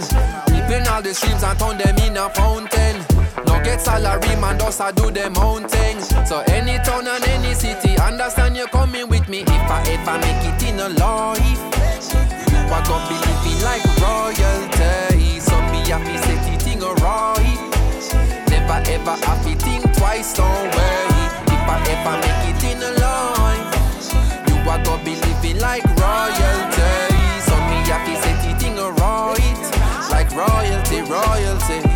Keeping all the streams and turn them in a fountain. No get salary, man, just a do them own thing. So any town and any city, understand you coming with me. If I ever make it in a life, you are gonna be living like royalty. So me happy set it in a. Never ever happy think twice, no way. If I ever make it in a life, you are gonna be living like royalty. So me happy set it in right. Like royalty, royalty.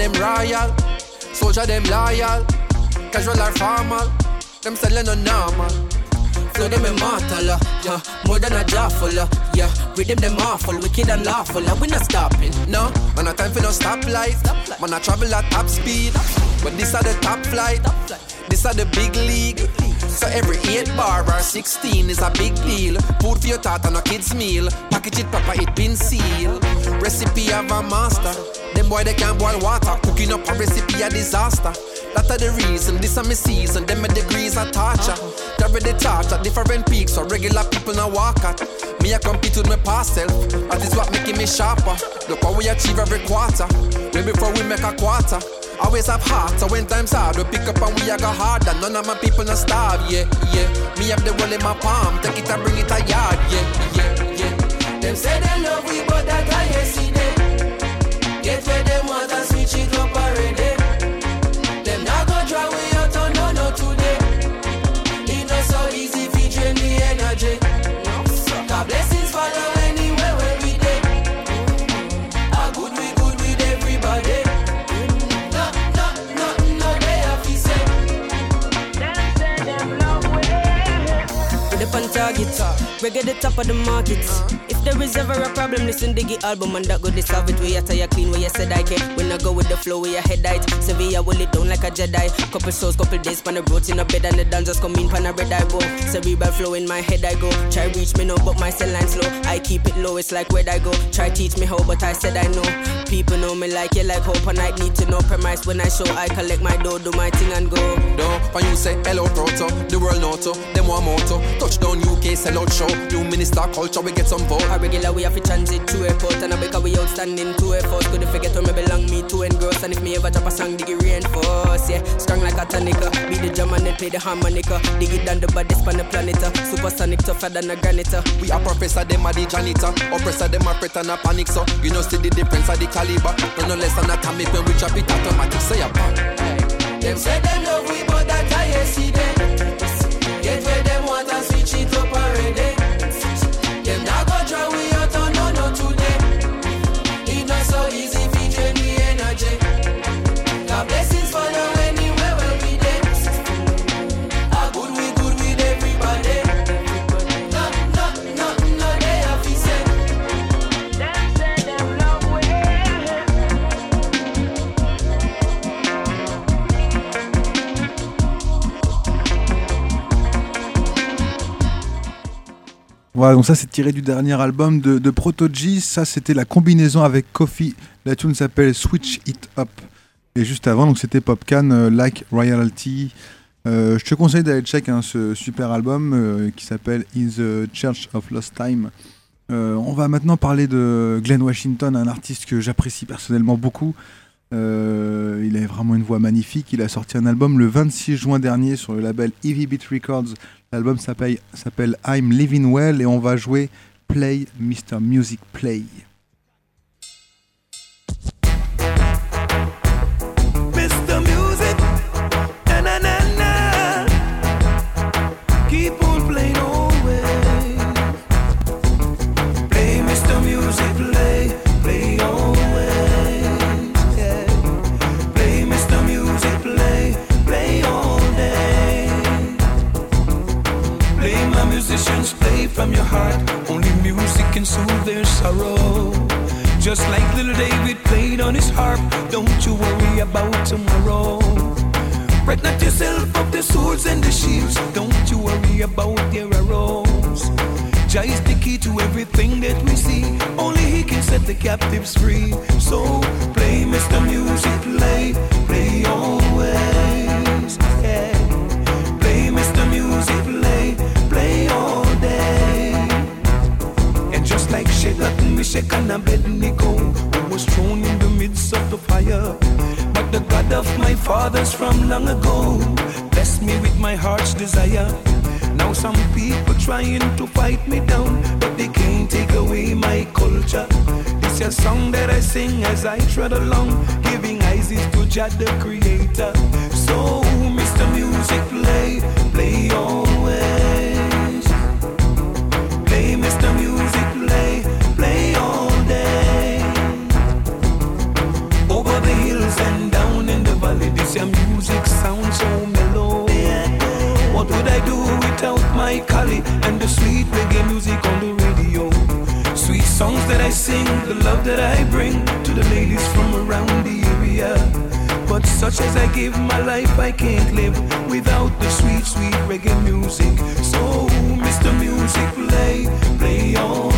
Them royal. Soldier them loyal. Casual or formal. Them selling no normal. Flow them immortal, uh, yeah. More than a jawful, uh, yeah. Rhythm them awful, wicked and lawful, uh, we not stopping, no. Man, no time for no stoplight. Man, I travel at top speed. But this are the top flight. This are the big league. So every 8 bar or 16 is a big deal. Food for your thought and a kid's meal. Package it proper, it been sealed. Recipe of a master. Them boy they can't boil water. Cooking up a recipe a disaster. That are the reason, this are my season. Them my degrees are torture. Carry the torch at different peaks, so regular people now walk at. Me I compete with my past self. That is what making me sharper. Look what we achieve every quarter. Way before we make a quarter. Always have heart, so when times hard, we pick up and we a go harder. None of my people not starve, yeah, yeah. Me have the world in my palm, take it and bring it a yard, yeah, yeah, yeah. Them say they love we, but that I see them. Get where them Target. Reggae the top of the market. If there is ever a problem, listen to the album and that go to solve it. We are tired clean where you said I can. When I go with the flow, where your head height. Sevilla will it down like a Jedi. Couple souls, couple days, pan the roads in a bed and the dancers come in, pan a red eye go. Cerebral flow in my head I go. Try reach me now, but my cell line slow. I keep it low, it's like where I go. Try teach me how, but I said I know. People know me like you like hope and I need to know premise when I show. I collect my dough, do my thing and go. Don't when you say hello proto, the world noto, them one moto. Touchdown UK, sell out show. New minister culture, we get some vote. A regular we have to transit to airport and I because we outstanding to effort. Could forget where me belong, me to engross. And if me ever drop a song, dig it reinforce. Yeah, strong like a tonica. Be the drum and then play the harmonica. Dig it down the baddest on the planet. uh. Supersonic tougher than a granite. uh. We are professor, them are the janitor. Oppressor, them are fret and a panic, so you know see the difference of the caliber. No, no less than atomic when we drop it automatic. Say a bang. Them say them love we, but that I see them. Get where Voilà, donc ça c'est tiré du dernier album de, de Proto-G. Ça c'était la combinaison avec Coffee. La tune s'appelle Switch It Up. Et juste avant, donc c'était Popcan, euh, Like Royalty. Euh, je te conseille d'aller check hein, ce super album euh, qui s'appelle In the Church of Lost Time. On va maintenant parler de Glenn Washington, un artiste que j'apprécie personnellement beaucoup. Il a vraiment une voix magnifique. Il a sorti un album le 26 juin dernier sur le label Heavy Beat Records. L'album s'appelle I'm Living Well et on va jouer Play Mr. Music Play. Sorrow. Just like little David played on his harp. Don't you worry about tomorrow. Fret not yourself of the swords and the shields. Don't you worry about their arrows. Jah is the key to everything that we see. Only He can set the captives free. So play, Mr. Music, play, play always. Meshach, and Abednego, was thrown in the midst of the fire. But the God of my fathers from long ago blessed me with my heart's desire. Now some people trying to fight me down, but they can't take away my culture. This is a song that I sing as I tread along, giving eyes to Jah the Creator. So, Mr. Music, play night out my collie and the sweet reggae music on the radio. Sweet songs that I sing, the love that I bring to the ladies from around the area. But such as I give my life, I can't live without the sweet, sweet reggae music. So, Mr. Music, play, play on.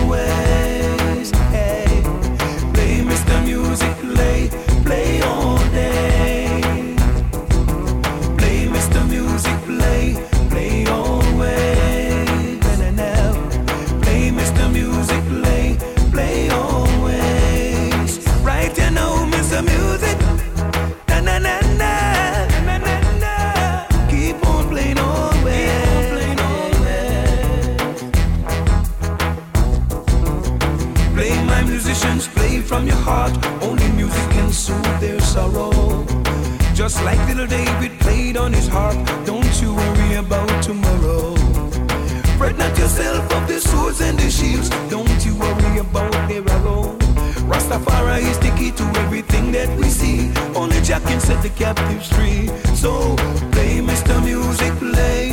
Sorrow. Just like little David played on his harp. Don't you worry about tomorrow. Fret not yourself of the swords and the shields. Don't you worry about their arrow. Rastafari is the key to everything that we see. Only Jack can set the captives free. So play, Mr. Music, play,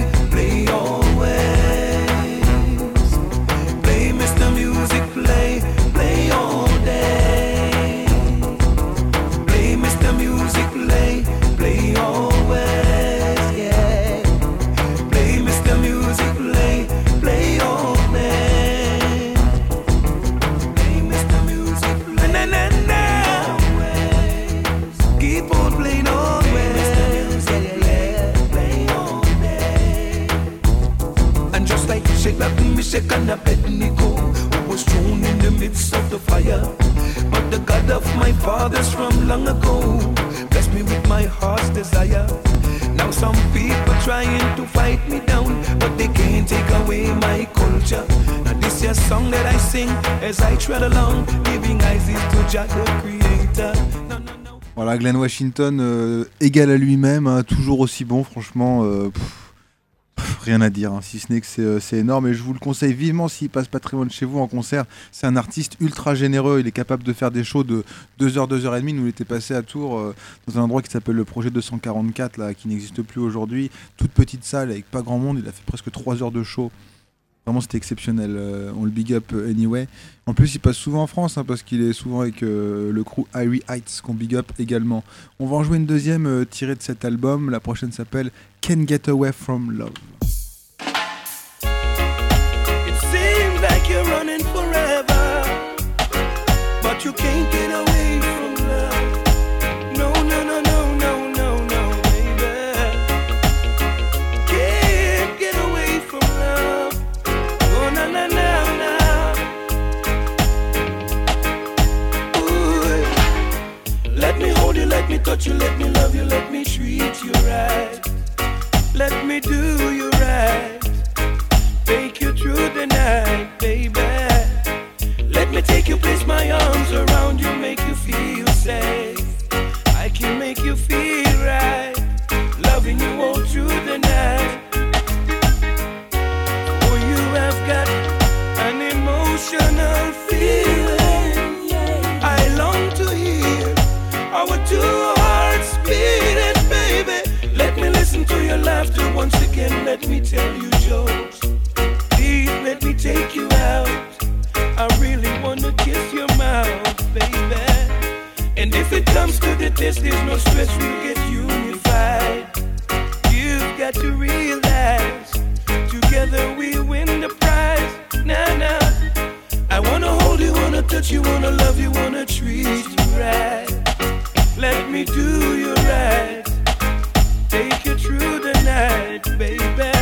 and Abednego, who was thrown in the midst of the fire. But the God of my fathers from long ago blessed me with my heart's desire. Now some people trying to fight me down, but they can't take away my culture. Now this is a song that I sing as I tread along, giving eyes to Jah the Creator. Voilà, Glenn Washington, euh, égal à lui-même, hein, toujours aussi bon, franchement, euh, rien à dire, hein, si ce n'est que c'est, euh, c'est énorme. Et je vous le conseille vivement s'il passe pas très loin chez vous en concert. C'est un artiste ultra généreux, il est capable de faire des shows de 2h, 2h30. Nous, il était passé à Tours, euh, dans un endroit qui s'appelle le Projet 244, là, qui n'existe plus aujourd'hui. Toute petite salle avec pas grand monde, il a fait presque 3 heures de show. Vraiment, c'était exceptionnel. euh, on le big up euh, anyway. En plus, il passe souvent en France hein, parce qu'il est souvent avec euh, le crew Irie Heights qu'on big up également. On va en jouer une deuxième tirée de cet album. La prochaine s'appelle Can Get Away from Love. You, let me love you, let me treat you right. Let me do you right. Take you through the night, baby. Let me take you, place my arms around you, make you feel safe. Tell you jokes. Please let me take you out. I really wanna kiss your mouth, baby. And if it comes to the test, there's no stress, we'll get unified. You've got to realize, together we win the prize. Nah, nah. I wanna hold you, wanna touch you, wanna love you, wanna treat you right. Let me do you right. Take you through the night, baby.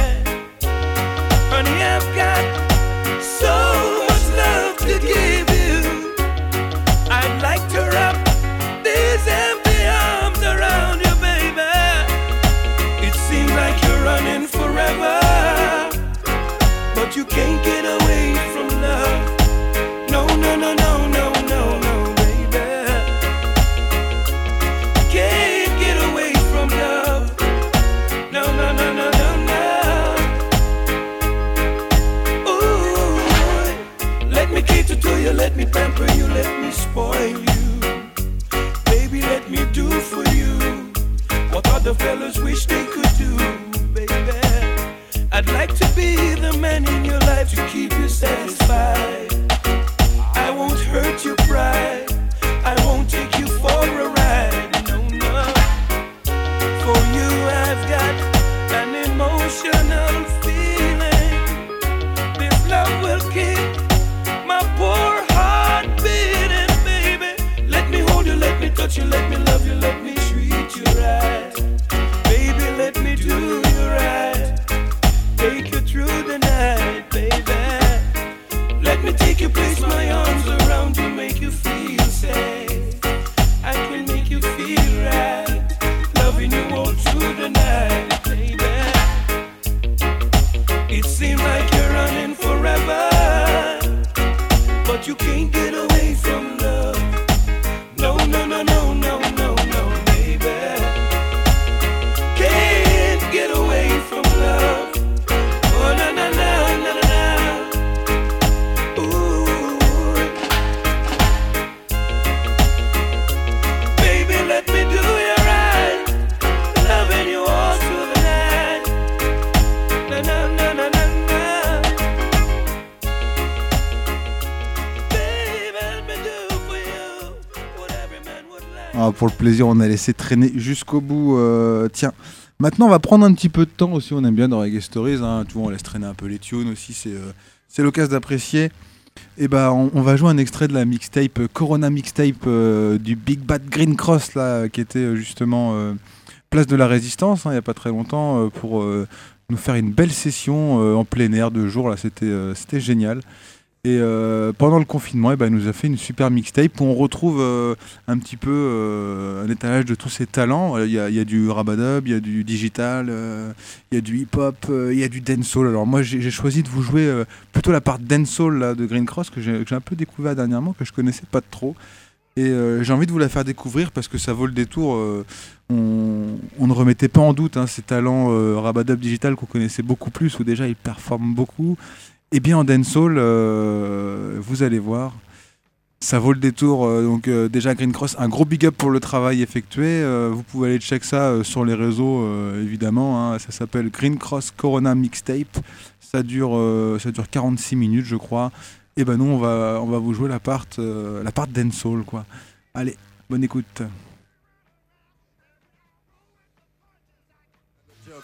Pour le plaisir, on a laissé traîner jusqu'au bout. euh, tiens, maintenant on va prendre un petit peu de temps aussi. On aime bien dans Reggae Stories. Hein, on laisse traîner un peu les tunes aussi. C'est euh, l'occasion d'apprécier. Et bah, on, on va jouer un extrait de la mixtape euh, Corona mixtape du Big Bad Green Cross là, qui était justement place de la Résistance hein, il n'y a pas très longtemps pour nous faire une belle session en plein air de jour là. C'était génial. Et euh, pendant le confinement, eh ben, il nous a fait une super mixtape où on retrouve euh, un petit peu euh, un étalage de tous ses talents. Il y, a, il du rabadub, il y a du digital, il y a du hip-hop, il y a du dancehall. Alors moi, j'ai choisi de vous jouer plutôt la part dancehall là, de Green Cross que j'ai un peu découvert dernièrement, que je connaissais pas trop. Et j'ai envie de vous la faire découvrir parce que ça vaut le détour. on, ne remettait pas en doute hein, ces talents rabadub digital qu'on connaissait beaucoup plus, où déjà ils performent beaucoup. Et bien en dancehall, euh, vous allez voir, ça vaut le détour. euh, donc euh, déjà Green Cross, un gros big up pour le travail effectué. vous pouvez aller check ça sur les réseaux, évidemment. hein. ça s'appelle Green Cross Corona Mixtape. Ça dure, ça dure 46 minutes, je crois. Et ben nous, on va, on va vous jouer la part, la part. Allez, bonne écoute.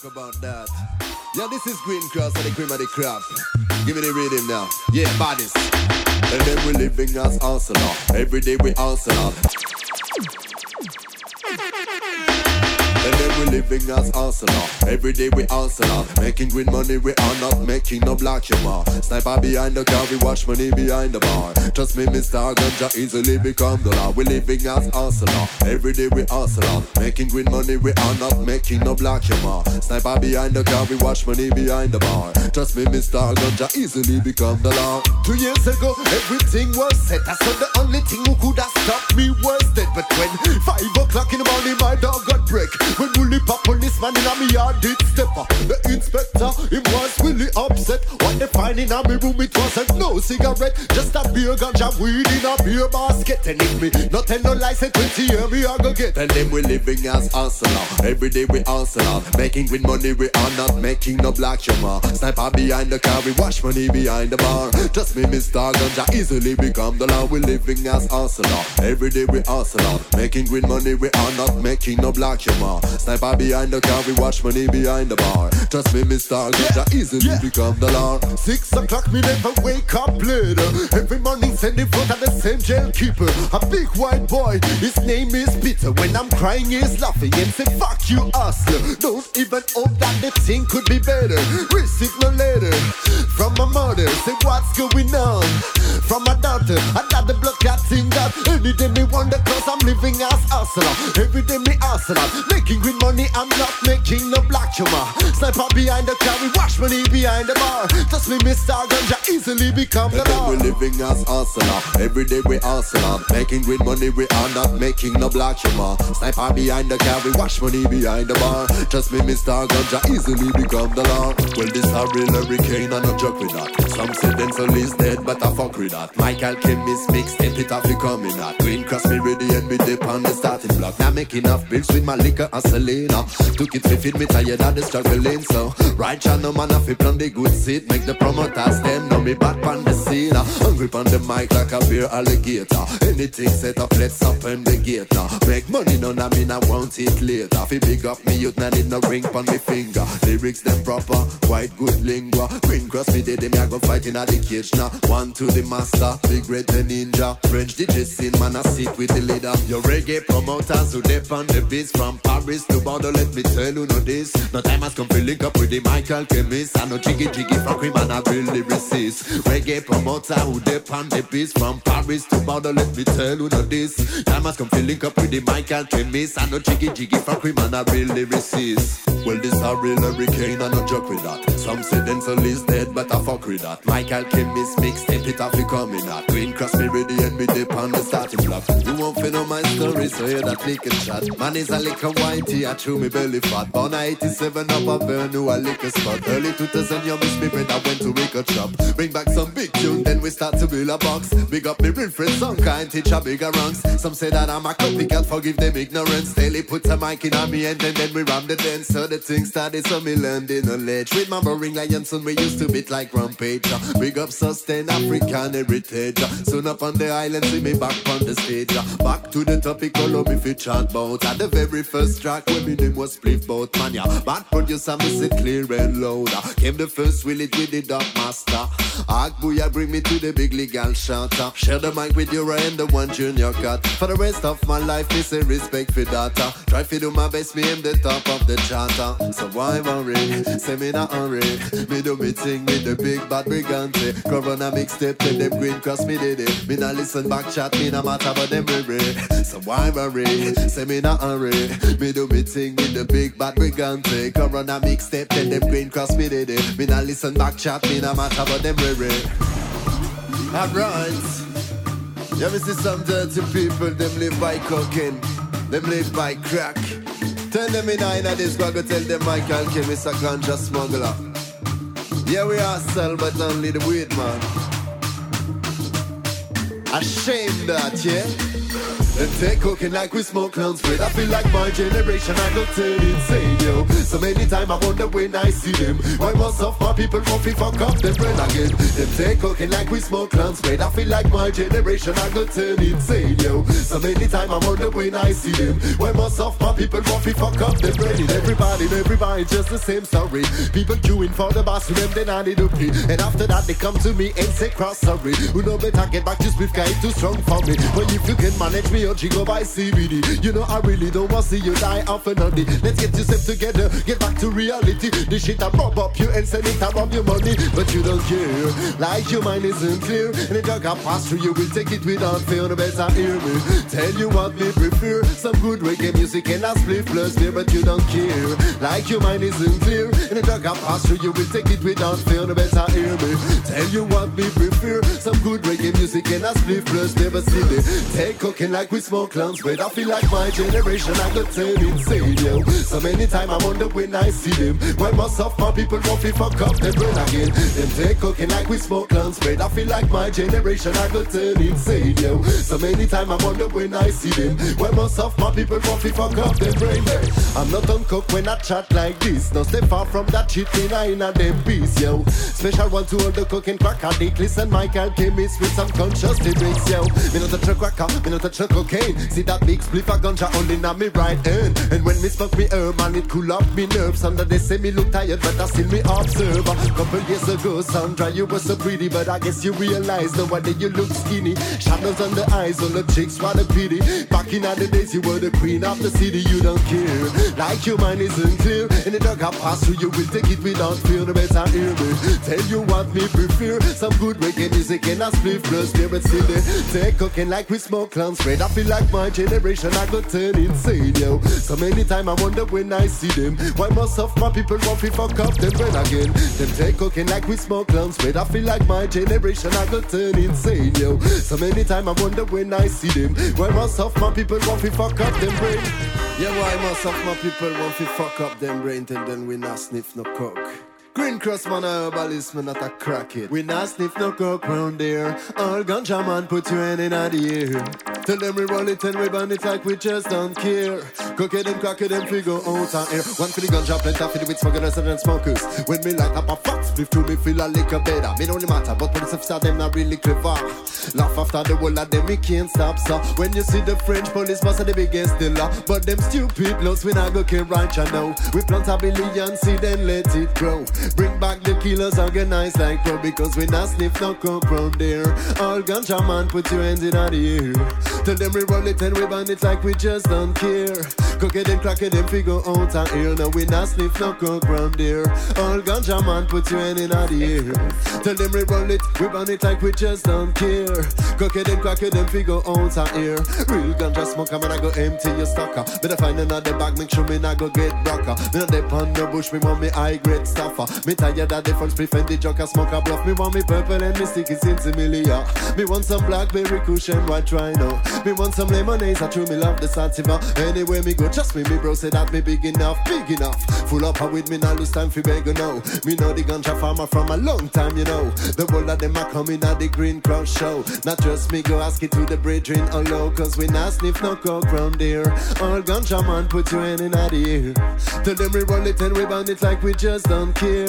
Talk about that. Yeah, this is Green Cross and the cream of the crop. Give me the rhythm now. Yeah, bodies. And then we living as Arsenal. Every day we Arsenal. And then we living as Arsenal. Every day we Arsenal. Making green money, we are not making no black humor. Sniper behind the car, we watch money behind the bar. Trust me, Mr. Ganja easily become the law. We living as Arsenal. Every day we Arsenal. Making green money, we are not making no black humor. Sniper behind the car, we watch money behind the bar. Trust me, Mr. Ganja easily become the law. Two years ago, everything was set. I said the only thing who could have stopped me was dead. But when five o'clock in the morning, my dog got break. When Willie pop policeman in my yard did step up. The inspector, he was really upset. What they find in my room, it wasn't no cigarette, just a beer ganja weed in a beer basket. And if me not tell no lies, say 20 year me I go get. And then we living as Arsenal. Every day we Arsenal. Making green money, we are not making no black humor. Sniper behind the car, we wash money behind the bar. Trust me, Mr. Ganja easily become the law. We living as Arsenal. Every day we Arsenal. Making green money, we are not making no black humor. Sniper behind the car, we watch money behind the bar. Trust me, Mr. Ganja easily become the law. Six o'clock, me never wake up later. Every morning, send in front of the same jail keeper. A big white boy, his name is Peter. When I'm crying, he's laughing and say, Fuck you, hustler. Don't even hope that the thing could be better. Receive no letter from my mother. Say, What's going on? From my daughter, I got the blood clot thing that any day me wonder, cause I'm living as hustler. Every day me hustler. Making green money, I'm not making no black humor. Sniper behind the car, we wash money behind the bar. Trust me, Mr. Ganja easily become the And then law. we living as Arsenal. Every day we Arsenal. Making green money, we are not making no black humor. Sniper behind the car, we wash money behind the bar. Trust me, Mr. Ganja easily become the law. Well, this a real hurricane and no joke with that. Some say Denzel is dead, but I fuck with that. Michael Chemist mix, step it off, you coming at. Green cross me ready and me dip on the starting block. Now making enough bills with my liquor and Selena. Took it to feed me tired of the struggling, so right channel man, I flip on the good seat. Make the promoters them know me back on the scene. Hungry on the mic like a beer alligator. Anything set up, let's open the gate now. Make money, none I mean I want it later. Fi big up me youth, nah need no ring on me finger. Lyrics them proper, quite good lingua. Green cross me dead, them I go fight in a the cage now. One to the master, big red the ninja. French DJ scene, man I sit with the leader. Your reggae promoters who dip on the beats from Paris Paris to Bordeaux, let me tell you no this. No time has come to link up with the Michael Chemist. I no jiggy jiggy from cream and I really resist. Reggae promoter who depend the beast from Paris to Bordeaux, let me tell you no this. Time has come to link up with the Michael Chemist. I no jiggy jiggy from cream and I really resist. Well, this a real hurricane, I no joke with that. Some say Denzel is dead, but I fuck with that. Michael Chemist mixtape it off, you coming out. Green cross me ready and me on the starting block. You won't feel no my story, so hear that leaking shot. Man is a liquor wine. 90, I chew me belly fat. Born 87 up a burn new a liquor spot. Early 2000, you miss me when I went to record shop. Bring back some big tune, then we start to build a box. Big up me real friends, some kind teacher bigger ranks. Some say that I'm a copycat, forgive them ignorance. Daily put a mic in on me and then, then we ram the dance. So the thing started, so me learned in a ledge. Remembering lions when we used to beat like rampage. Big up sustain African heritage. Soon up on the island, see me back on the stage. Back to the topic, follow me if you chant about. At the very first track, when me name was Spliff Bout Man, yeah. Bad producer, me say clear and loud. Came the first will it with the dark master. Booyah, bring me to the big legal uh. Share the mic with you and the one junior cut. For the rest of my life, me say respect for data. Try to do my best, me aim the top of the charter. So why worry? Say me not hurry. Me do me thing with the big bad brigante. Corona mixtape, tell them green cross me did it. Me not listen back chat, me not matter but them worry. So why worry? Say me not hurry. Me do me thing with the big bad brigante. Corona mixtape, tell them green cross me did it. Me not listen back chat, me not matter but them worry. Alright. You ever see some dirty people, them live by cocaine, them live by crack. Tell them in Ina this go tell them Michael Kim is a ganja smuggler. Yeah, we are sell, but only the weed man. Ashamed that, yeah? Them take cooking like we smoke clowns straight. I feel like my generation, I go turn insane, yo. So many time I wonder when I see them. Why most of my people want to fuck up them brain again? Them take cooking like we smoke clowns straight. I feel like my generation, I go turn insane, yo. So many time I wonder when I see them. Why most of my people want to fuck up them brain? Everybody, everybody, just the same story. People queuing for the bathroom, then I need to pee. And after that, they come to me and say cross sorry. Who know better get back to split guy too strong for me. But if you can manage me, or go by CBD. You know I really don't want to see you die off another. Let's get yourself together, get back to reality. This shit I rob up you and send it I rob your money, but you don't care. Like your mind isn't clear, and the drug I pass through you will take it without fear. No better hear me. Tell you what we prefer. Some good reggae music and I split plus beer, but you don't care. Like your mind isn't clear, and the drug I pass through you will take it without fear. No better hear me. Tell you what we prefer. Some good reggae music and I split plus never see me. Take cocaine like we smoke clowns, but I feel like my generation I got turn insane, yo. So many time I wonder when I see them. Why most of my people want to fuck up their brain again? Them take cocaine like we smoke clowns, but I feel like my generation I got turn insane, yo. So many time I wonder when I see them. Why most of my people want to fuck up their brain? I'm not on coke when I chat like this. No step far from that shit in I in a them piece, yo. Special one to all the and crack addict. Listen, Michael chemist with some conscious lyrics, yo. Me not a cracker, me not a cocaine. See that big spliff a ganja only na me right hand. And when me smoke me herb man, it cool up me nerves. Under they say me look tired, but I still me observe. Couple years ago, Sandra, you were so pretty, but I guess you realize nowadays you look skinny. Shadows on the eyes, all the chicks, what a pity. Back in the days, you were the queen of the city, you don't care. Like your mind isn't clear, and the dog I pass through, you will take it without fear. No better hear me. Tell you what me prefer. Some good reggae music and a split plus beer, but still they take cocaine like we smoke clowns straight. I feel like my generation I go turn insane, yo. So many time I wonder when I see them. Why most of my people want to fuck up them brain again? Them take cocaine like we smoke clowns straight. I feel like my generation I go turn insane, yo. So many time I wonder when I see them. Why most of my people want to fuck up them brain? Yeah, why most of my people want to fuck up them brain and then we not sniff no coke. Green cross man a herbalist, man not a crack it. We not sniff no coke round there. All ganja man put your hand in the air. Tell them we roll it and we burn it like we just don't care. And crack it and figure out our air. One for the ganja, plenty for the weed smokers and smokers. When me light up a fox, spliff to me feel a little better. Me don't matter, but police officer them not really clever. Laugh after the whole of them, me can't stop so. When you see the French police, must the biggest dealer. But them stupid bloods, we not go care right you know. We plant a billion seed then let it grow. Bring back the killers organized like pro because we not sniff no coke round there. All ganja man, put your hands in the air. Tell them we roll it and we burn it like we just don't care. Cook it and crack it and figure out our ear. Now we not sniff no coke round there. All ganja man, put your hand in the air. Tell them we roll it, we burn it like we just don't care. Cook it and crack it and figure out our ear. Real ganja smoker, man, I go empty your stocker. Better find another bag, make sure me not go get broker. Me not dep on the bush, me want me high grade stuffer. Me tired of the first prefer the joker smoker bluff. Me want me purple and me sticky similia. Me want some blackberry cushion, white rhino. Me want some lemonade, I true me love the sativa. Anyway me go, just me, me bro say that me big enough, big enough. Full up with me now, lose time for beg no. Me know the ganja farmer from a long time, you know. The whole of them are coming at the green cross show. Not just me go ask it to the brethren on low, cause we not sniff no coke round there. All ganja man, put your hand in the air. Tell them we roll it and we burn it like we just don't care.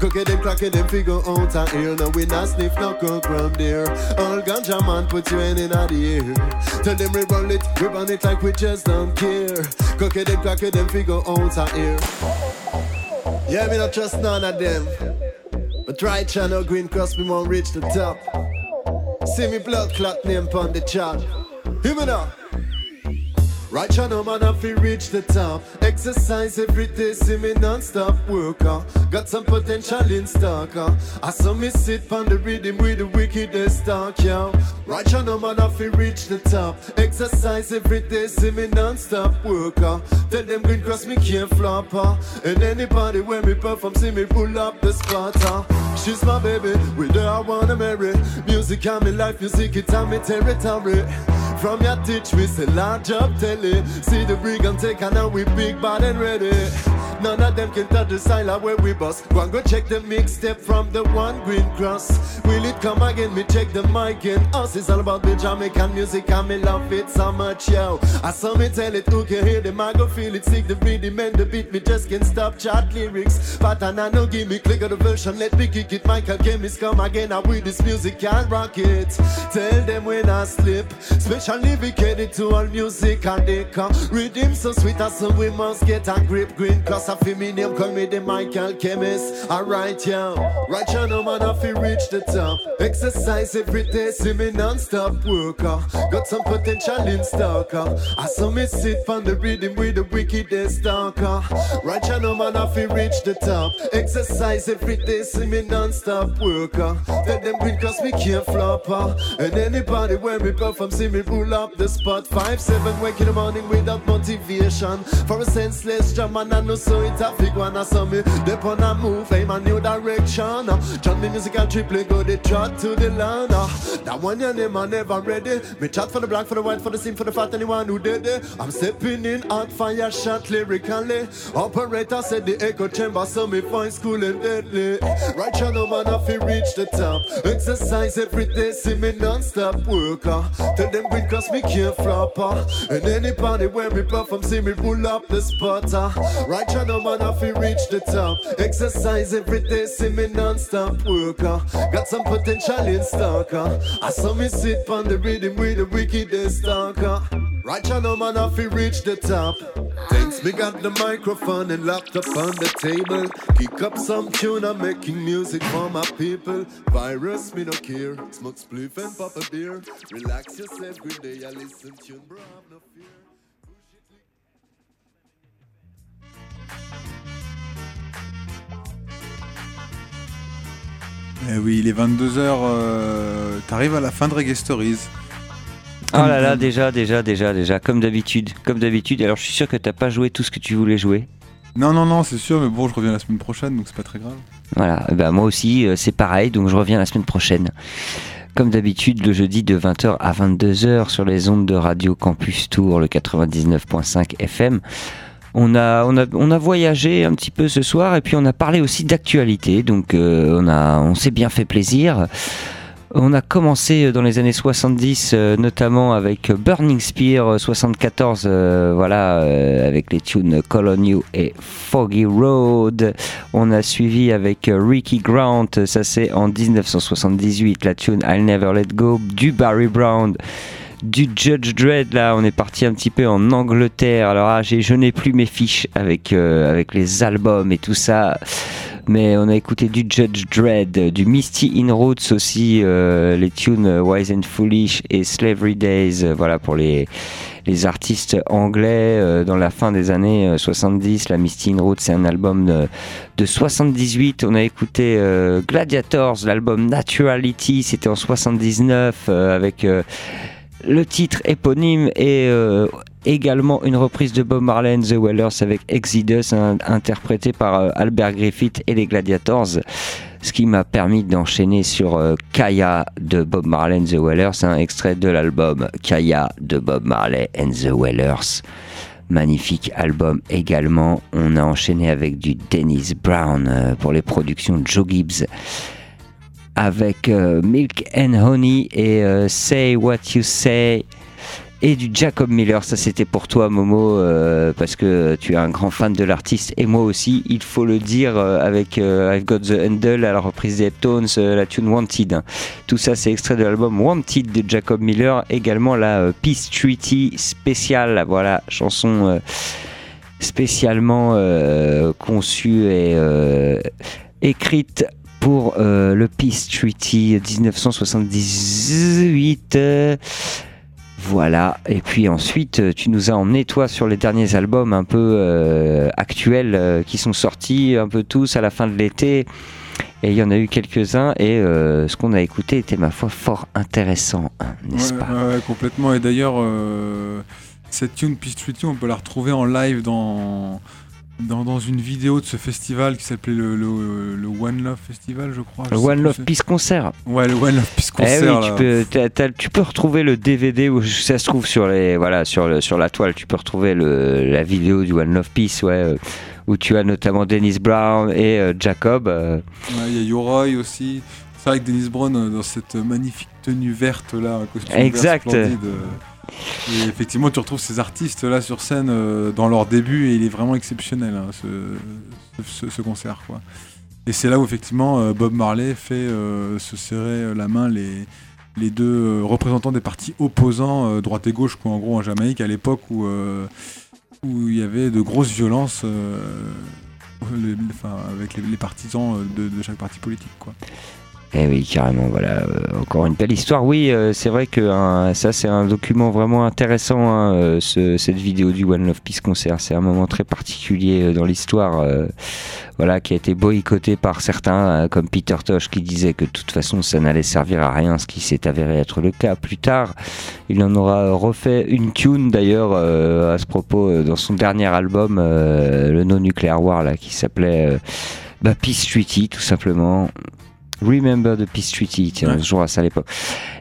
Cook it and crack it and figure out our ear. No, we not sniff no coke round there. All ganja man, put your hand in the. Tell them we run it, we run it like we just don't care. Cook it, crack it, them figure out our ear. Yeah, me not trust none of them. But try channel green cross me won't reach the top. See me blood clot name on the chart. Hear me now. Right channel man I feel reach the top. Exercise every day see me non-stop. Worker Got some potential in stock uh. I saw me sit on the rhythm with the wickedest talk yo. Right channel man I feel reach the top. Exercise every day see me non-stop. Worker Tell them green cross me can't flop uh. And anybody when me perform see me pull up the spot uh. She's my baby, with her I wanna marry. Music me life, music it and me territory. From your teach me say large up See the brigand take and now we big bad and ready None of them can touch the silent where we bust. Go and go check the mixtape from the one green cross Will it come again? Me check the mic and us. It's all about the Jamaican music and me love it so much yo. I saw me tell it who can hear them I go feel it Sick the rhythm and the beat. Me just can't stop chat lyrics. But I no give me click of the version. Let me kick it Michael Chemist come again. I with this music and rock it. Tell them when I slip. Special dedicated to all music and they come. Rhythm so sweet as so we must get a grip. Green cross a feel me name call me the Michael Chemist. Alright yo. Right you know man I feel reach the top. Exercise every day see me non-stop worker Got some potential in stock uh. I saw me sit on the rhythm with the wickedest talker Right you know man I feel reach the top. Exercise every day see me non-stop worker Tell them green cause me can't flop uh. And anybody when we perform see me pull up the spot. 5-7 wake in the morning without motivation. For a senseless jam and I know so it a fig one I saw me Dip on a move aim a new direction. John me musical triple go the trot to the land. That one your name I never ready Me chat for the black for the white for the sim for the fat anyone who did it. I'm stepping in hot fire shot lyrically. Operator said the echo chamber so me find school and deadly. Right channel man I feel reach the top. Exercise every day see me non-stop worker. Tell them green cross me can't flop. And anybody when me perform see me pull up the spot uh. Right channel man I feel reach the top. Exercise every day see me non-stop worker. Got some potential in uh. I saw me sit on the rhythm with the wickedest talker Right channel man I feel reach the top. Thanks me got the microphone and laptop on the table. Kick up some tune I'm making music for my people. Virus me no care. Smoke spliff and pop a beer. Relax yourself good day I listen tune bro Eh oui, il est 22h, euh, t'arrives à la fin de Reggae Stories. Oh là là, déjà, déjà, déjà, déjà, comme d'habitude, comme d'habitude. Alors je suis sûr que t'as pas joué tout ce que tu voulais jouer. Non, non, non, c'est sûr, mais bon, je reviens la semaine prochaine, donc c'est pas très grave. Voilà, bah moi aussi, euh, c'est pareil, donc je reviens la semaine prochaine. Comme d'habitude, le jeudi de 20h à 22h sur les ondes de Radio Campus Tour, le 99.5 FM. On a, on, a, on a voyagé un petit peu ce soir et puis on a parlé aussi d'actualité, donc euh, on, a, on s'est bien fait plaisir. On a commencé dans les années 70, euh, notamment avec Burning Spear euh, 74, euh, voilà, avec les tunes Call You et Foggy Road. On a suivi avec Ricky Grant, ça c'est en 1978, la tune I'll Never Let Go, du Barry Brown du Judge Dredd là on est parti un petit peu en Angleterre. Alors ah, je n'ai plus mes fiches avec, euh, avec les albums et tout ça. Mais on a écouté du Judge Dredd du Misty Inroads aussi euh, les tunes Wise and Foolish et Slavery Days euh, voilà pour les artistes anglais dans la fin des années euh, 70 la Misty Inroads c'est un album de, de 78 on a écouté Gladiators l'album Naturality c'était en 79 euh, avec le titre éponyme et euh, également une reprise de Bob Marley and The Wailers avec Exodus, interprété par euh, Albert Griffith et les Gladiators, ce qui m'a permis d'enchaîner sur euh, Kaya de Bob Marley and The Wailers, un extrait de l'album Kaya de Bob Marley and The Wailers. Magnifique album également. On a enchaîné avec du Dennis Brown pour les productions Joe Gibbs avec euh, Milk and Honey et euh, Say What You Say. et du Jacob Miller. Ça, c'était pour toi, Momo, euh, parce que tu es un grand fan de l'artiste et moi aussi, il faut le dire, avec I've Got the Handle à la reprise des Tones, la tune Wanted. Tout ça, c'est extrait de l'album Wanted de Jacob Miller. Également la Peace Treaty spéciale, voilà, chanson spécialement conçue et écrite pour euh, le Peace Treaty 1978. euh, voilà, et puis ensuite euh, tu nous as emmené toi sur les derniers albums un peu euh, actuels euh, qui sont sortis un peu tous à la fin de l'été. Et il y en a eu quelques-uns et euh, ce qu'on a écouté était ma foi fort intéressant, hein, n'est-ce Ouais, pas? ouais, complètement. Et d'ailleurs, cette tune Peace Treaty, on peut la retrouver en live dans, dans, dans une vidéo de ce festival qui s'appelait le, le- le One Love Festival, je crois. Le Je One Love Peace Concert. Ouais, le One Love Peace Eh Concert. oui, tu peux, tu retrouver le DVD où ça se trouve sur les, voilà, sur le, sur la toile. Tu peux retrouver le, la vidéo du One Love Peace, ouais, euh, où tu as notamment Dennis Brown et euh, Jacob. euh, Ouais, Il y a Yoroi aussi. C'est vrai que Dennis Brown dans cette magnifique tenue verte là, un costume Exact. vert splendide. Et effectivement, tu retrouves ces artistes là sur scène euh, dans leur début et il est vraiment exceptionnel hein, ce, ce- ce concert quoi. Et c'est là où effectivement euh, Bob Marley fait euh, se serrer la main les, les deux représentants des partis opposants, droite et gauche, quoi, en gros en Jamaïque à l'époque où il y avait de grosses violences avec les, partisans de, de chaque parti politique quoi. Eh oui, carrément, voilà. euh, encore une belle histoire. Oui, euh, c'est vrai que hein, ça, c'est un document vraiment intéressant, hein, euh, ce- cette vidéo du One Love Peace Concert. C'est un moment très particulier dans l'histoire, voilà, qui a été boycotté par certains, comme Peter Tosh, qui disait que de toute façon, ça n'allait servir à rien, ce qui s'est avéré être le cas plus tard. Il en aura refait une tune, d'ailleurs, à ce propos, dans son dernier album, le No Nuclear War, là, qui s'appelait bah, Peace Treaty, tout simplement. Remember the Peace Treaty, tiens, se jouera à ça à l'époque.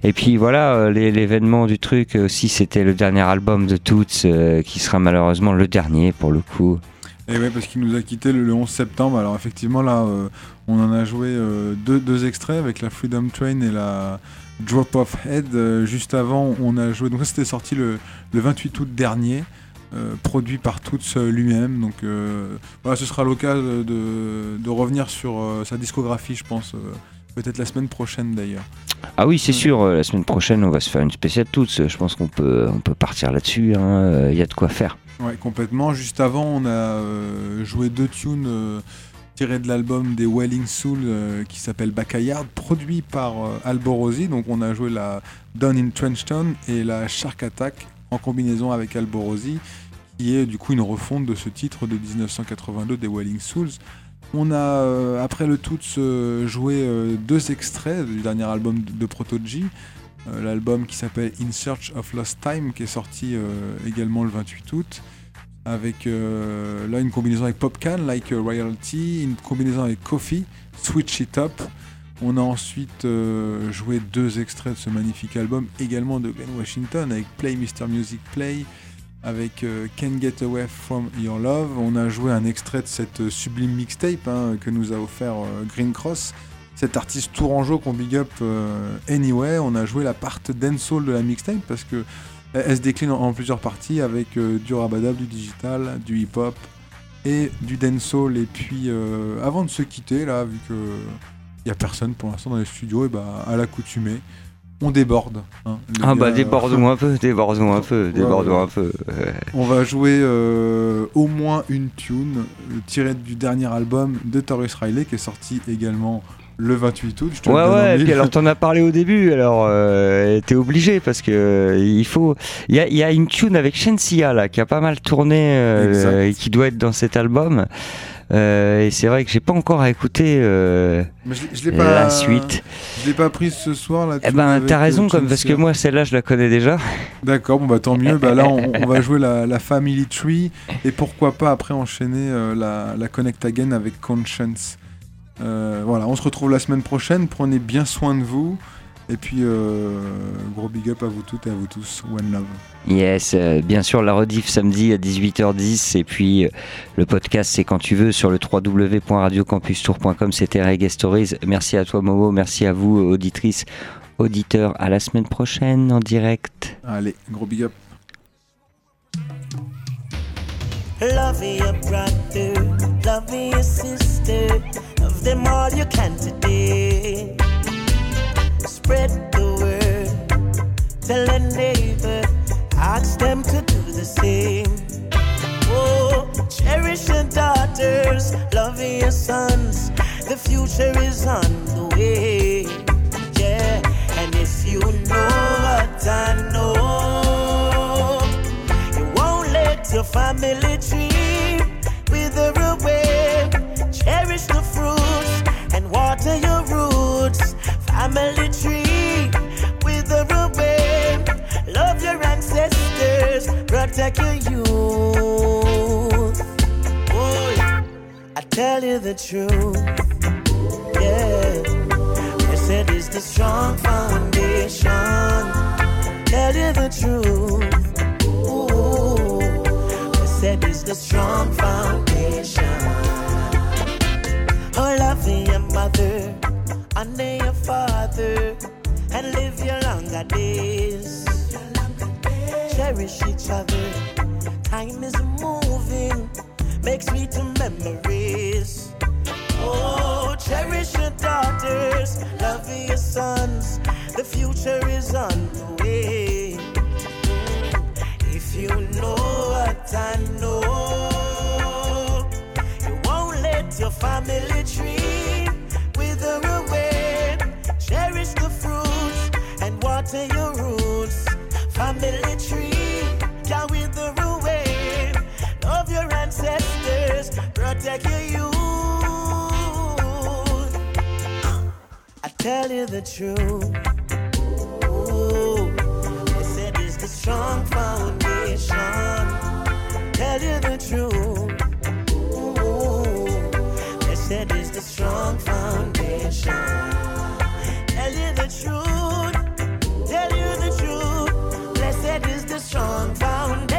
Et puis voilà, euh, l'événement du truc euh, aussi, c'était le dernier album de Toots, euh, qui sera malheureusement le dernier pour le coup. Et ouais, parce qu'il nous a quitté le, le 11 septembre. Alors effectivement, là, euh, on en a joué deux, deux extraits avec la Freedom Train et la Drop Off Head. Juste avant, on a joué. Donc ça, c'était sorti le, le 28 août dernier. Euh, produit par Toots euh, lui-même. Donc euh, voilà, ce sera l'occasion de, de revenir sur sa discographie, je pense. Peut-être la semaine prochaine d'ailleurs. Ah oui, c'est sûr, la semaine prochaine, on va se faire une spéciale Toots. Je pense qu'on peut, on peut partir là-dessus, il hein, y a de quoi faire. Ouais, complètement. Juste avant, on a joué deux tunes tirées de l'album des Welling Soul euh, qui s'appelle Backyard, produit par euh, Alborosi. Donc, on a joué la Down in Trenchtown et la Shark Attack en combinaison avec Alborosi, qui est du coup une refonte de ce titre de 1982 des Welling Souls. On a, euh, après le tout, euh, joué euh, deux extraits du dernier album de, de Protoji. L'album qui s'appelle In Search of Lost Time, qui est sorti également le 28 août, avec là une combinaison avec Popcan, Like a Royalty, une combinaison avec Coffee, Switch It Up. On a ensuite joué deux extraits de ce magnifique album, également de Glenn Washington, avec Play Mr. Music Play, avec euh, Can't Get Away From Your Love. On a joué un extrait de cette euh, sublime mixtape hein, que nous a offert euh, Green Cross. Cet artiste tourangeau qu'on big up anyway. On a joué la part dancehall de la mixtape parce que elle se décline en, plusieurs parties avec du rabadab, du digital, du hip-hop et du dancehall. Et puis avant de se quitter, là, vu que il y a personne pour l'instant dans les studios, et bah à l'accoutumée, on déborde. hein. Ah bah débordons un peu, débordons un peu, débordons un peu. on va jouer euh, au moins une tune euh, tirée du dernier album de Taurus Riley qui est sorti également le 28 août. Je te Ouais ouais, et puis alors t'en as parlé au début, alors euh, t'es obligé parce que euh, il faut, il y a, il y a une tune avec Shensia là qui a pas mal tourné euh, et qui doit être dans cet album. Euh, et c'est vrai que j'ai pas encore euh, Mais je je l'ai pas, la suite. Je l'ai pas prise ce soir là. Eh ben t'as raison comme parce que moi celle-là je la connais déjà. D'accord, bon bah tant mieux. bah là on, on va <laughs> jouer la, la Family Tree et pourquoi pas après enchaîner euh, la, la Connect Again avec Conscience. Euh, voilà, on se retrouve la semaine prochaine. Prenez bien soin de vous. Et puis euh, gros big up à vous toutes et à vous tous. One love. Yes, euh, bien sûr, la rediff samedi à 18h10 et puis euh, le podcast c'est quand tu veux sur le www.radiocampustour.com c'était Reggae Stories. Merci à toi Momo, merci à vous auditrices, auditeurs. À la semaine prochaine en direct. Allez, gros big up. Love your brother, love your sister, of them all you can today. Spread the word, tell a neighbor, ask them to do the same. Oh, cherish your daughters, love your sons, the future is on the way. Yeah, and if you know what I know, you won't let your family tree wither away. Cherish the fruits and water your roots. Family tree wither away. Love your ancestors, protect your youth. Yeah. I tell you the truth. Yeah. Blessed is the strong foundation. Tell you the truth. Ooh, blessed is the strong foundation. Oh, love your mother, honor your father, and live your longer days. Cherish each other. Time is moving, makes make sweet memories. Oh, cherish your daughters, love your sons. The future is on the way. If you know what I know, you won't let your family tree water your roots. Family tree can wither away. Love your ancestors, protect your youth. I tell you the truth. Ooh, they said it's the strong foundation. Tell you the truth. Ooh, they said it's the strong foundation. Tell you the truth. Strong foundation.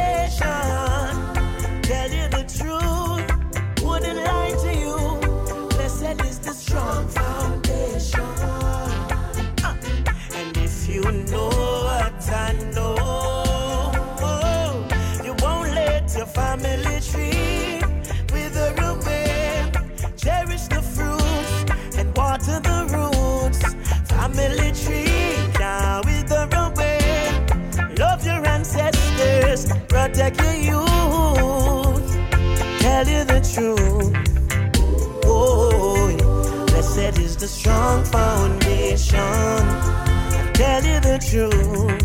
The strong foundation. I Tell you the truth.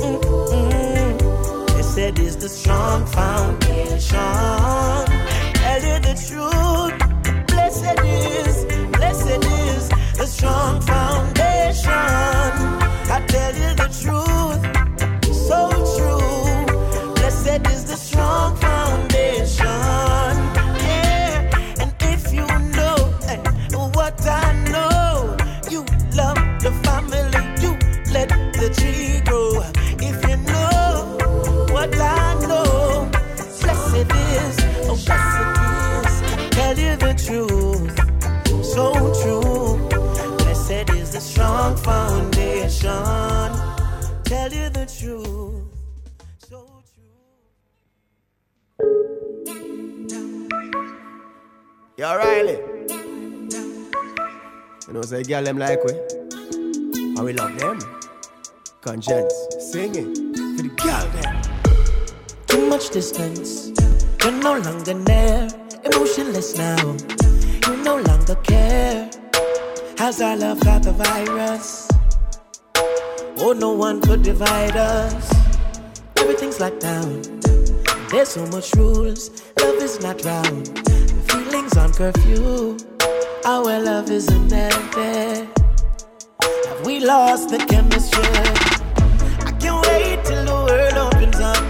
Mm-mm. Blessed is the strong foundation. Tell you the truth. Blessed is, blessed is the strong foundation. I tell you the family, you let the tree grow. If you know what I know, blessed is, oh blessed is. Tell you the truth, so true. Blessed is the strong foundation. Tell you the truth. So true. Yo, Riley. You know, say, girl, them like we. And we love them. Konshens, singing for the girl, them. Too much distance, you're no longer near. Emotionless now, you no longer care. How's our love got the virus? Oh, no one could divide us. Everything's locked down. There's so much rules. Love is not round. Feelings on curfew. Our love isn't there. We lost the chemistry? I can't wait till the world opens up.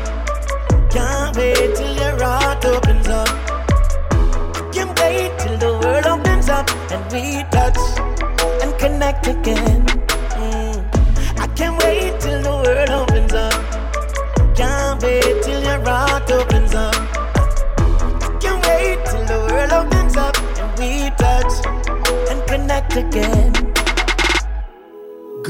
Can't wait till your heart opens up. Can't wait till the world opens up and we touch and connect again. Mm. I can't wait till the world opens up. Can't wait till your heart opens up. Can't wait till the world opens up and we touch and connect again.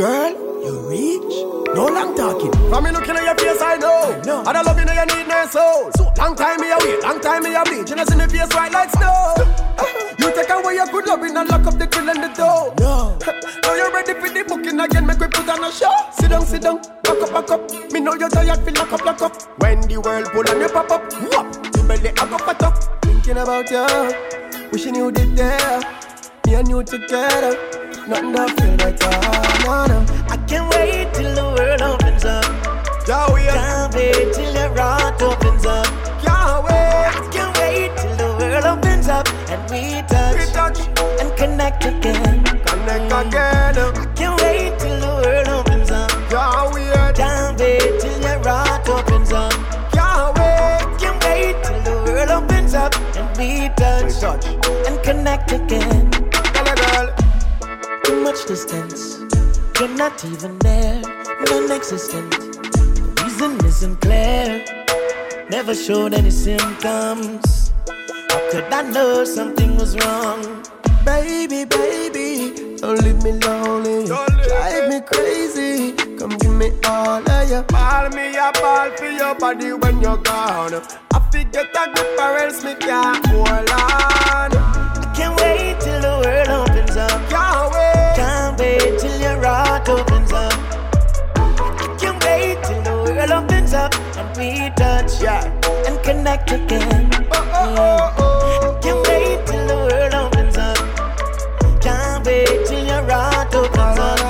Girl, I'm talking. From me looking at your face, I know. No. I don't love you, know you need no soul. So long time me a wait, long time me a bleed. You know, see me face white like snow. You take away your good loving and lock up the grill and the door. No. <laughs> Now you're ready for the booking again, make we put on a show. Sit down, sit down, back up, back up. Me know you're tired, feel lock up, lock up. When the world pull on you pop up, whoop. You belly I go fat up. Thinking about you, wishing you did there. Me and you together, nothing to feel like all. No, no. I can't wait till the world opens up. Yeah, we Can't wait till your heart opens up. Can't wait. I can't wait till the world opens up and we touch, We touch. and connect again. Connect again. I can't wait till the world opens up. Can't wait. Can't wait till your heart opens up. Can't wait. Can't wait till the world opens up and we touch, touch. and connect again. Much distance, you're not even there, non-existent. The reason isn't clear. Never showed any symptoms. How could I know something was wrong? Baby, baby, don't leave me lonely. Don't leave Drive me. crazy. Come give me all of you. Ball me a ball for your body when you're gone. I forget a grip or else me can't hold on. I can't wait till the world opens up. Can't wait. Wait till your heart opens up. Can't wait till the world opens up and we touch Yeah. and connect again. Oh, oh, oh, oh. Can't wait till the world opens up. Can't wait till your heart opens up.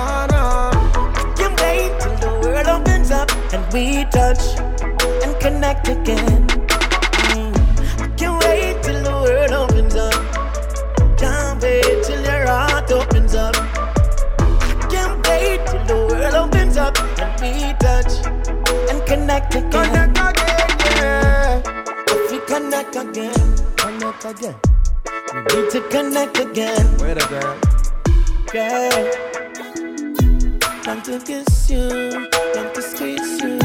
Can't wait till the world opens up and we touch and connect again. We touch and connect again. Connect again, yeah. If we connect again, Connect again. we need to connect again. Wait a girl. Girl, long to kiss you, long to squeeze you.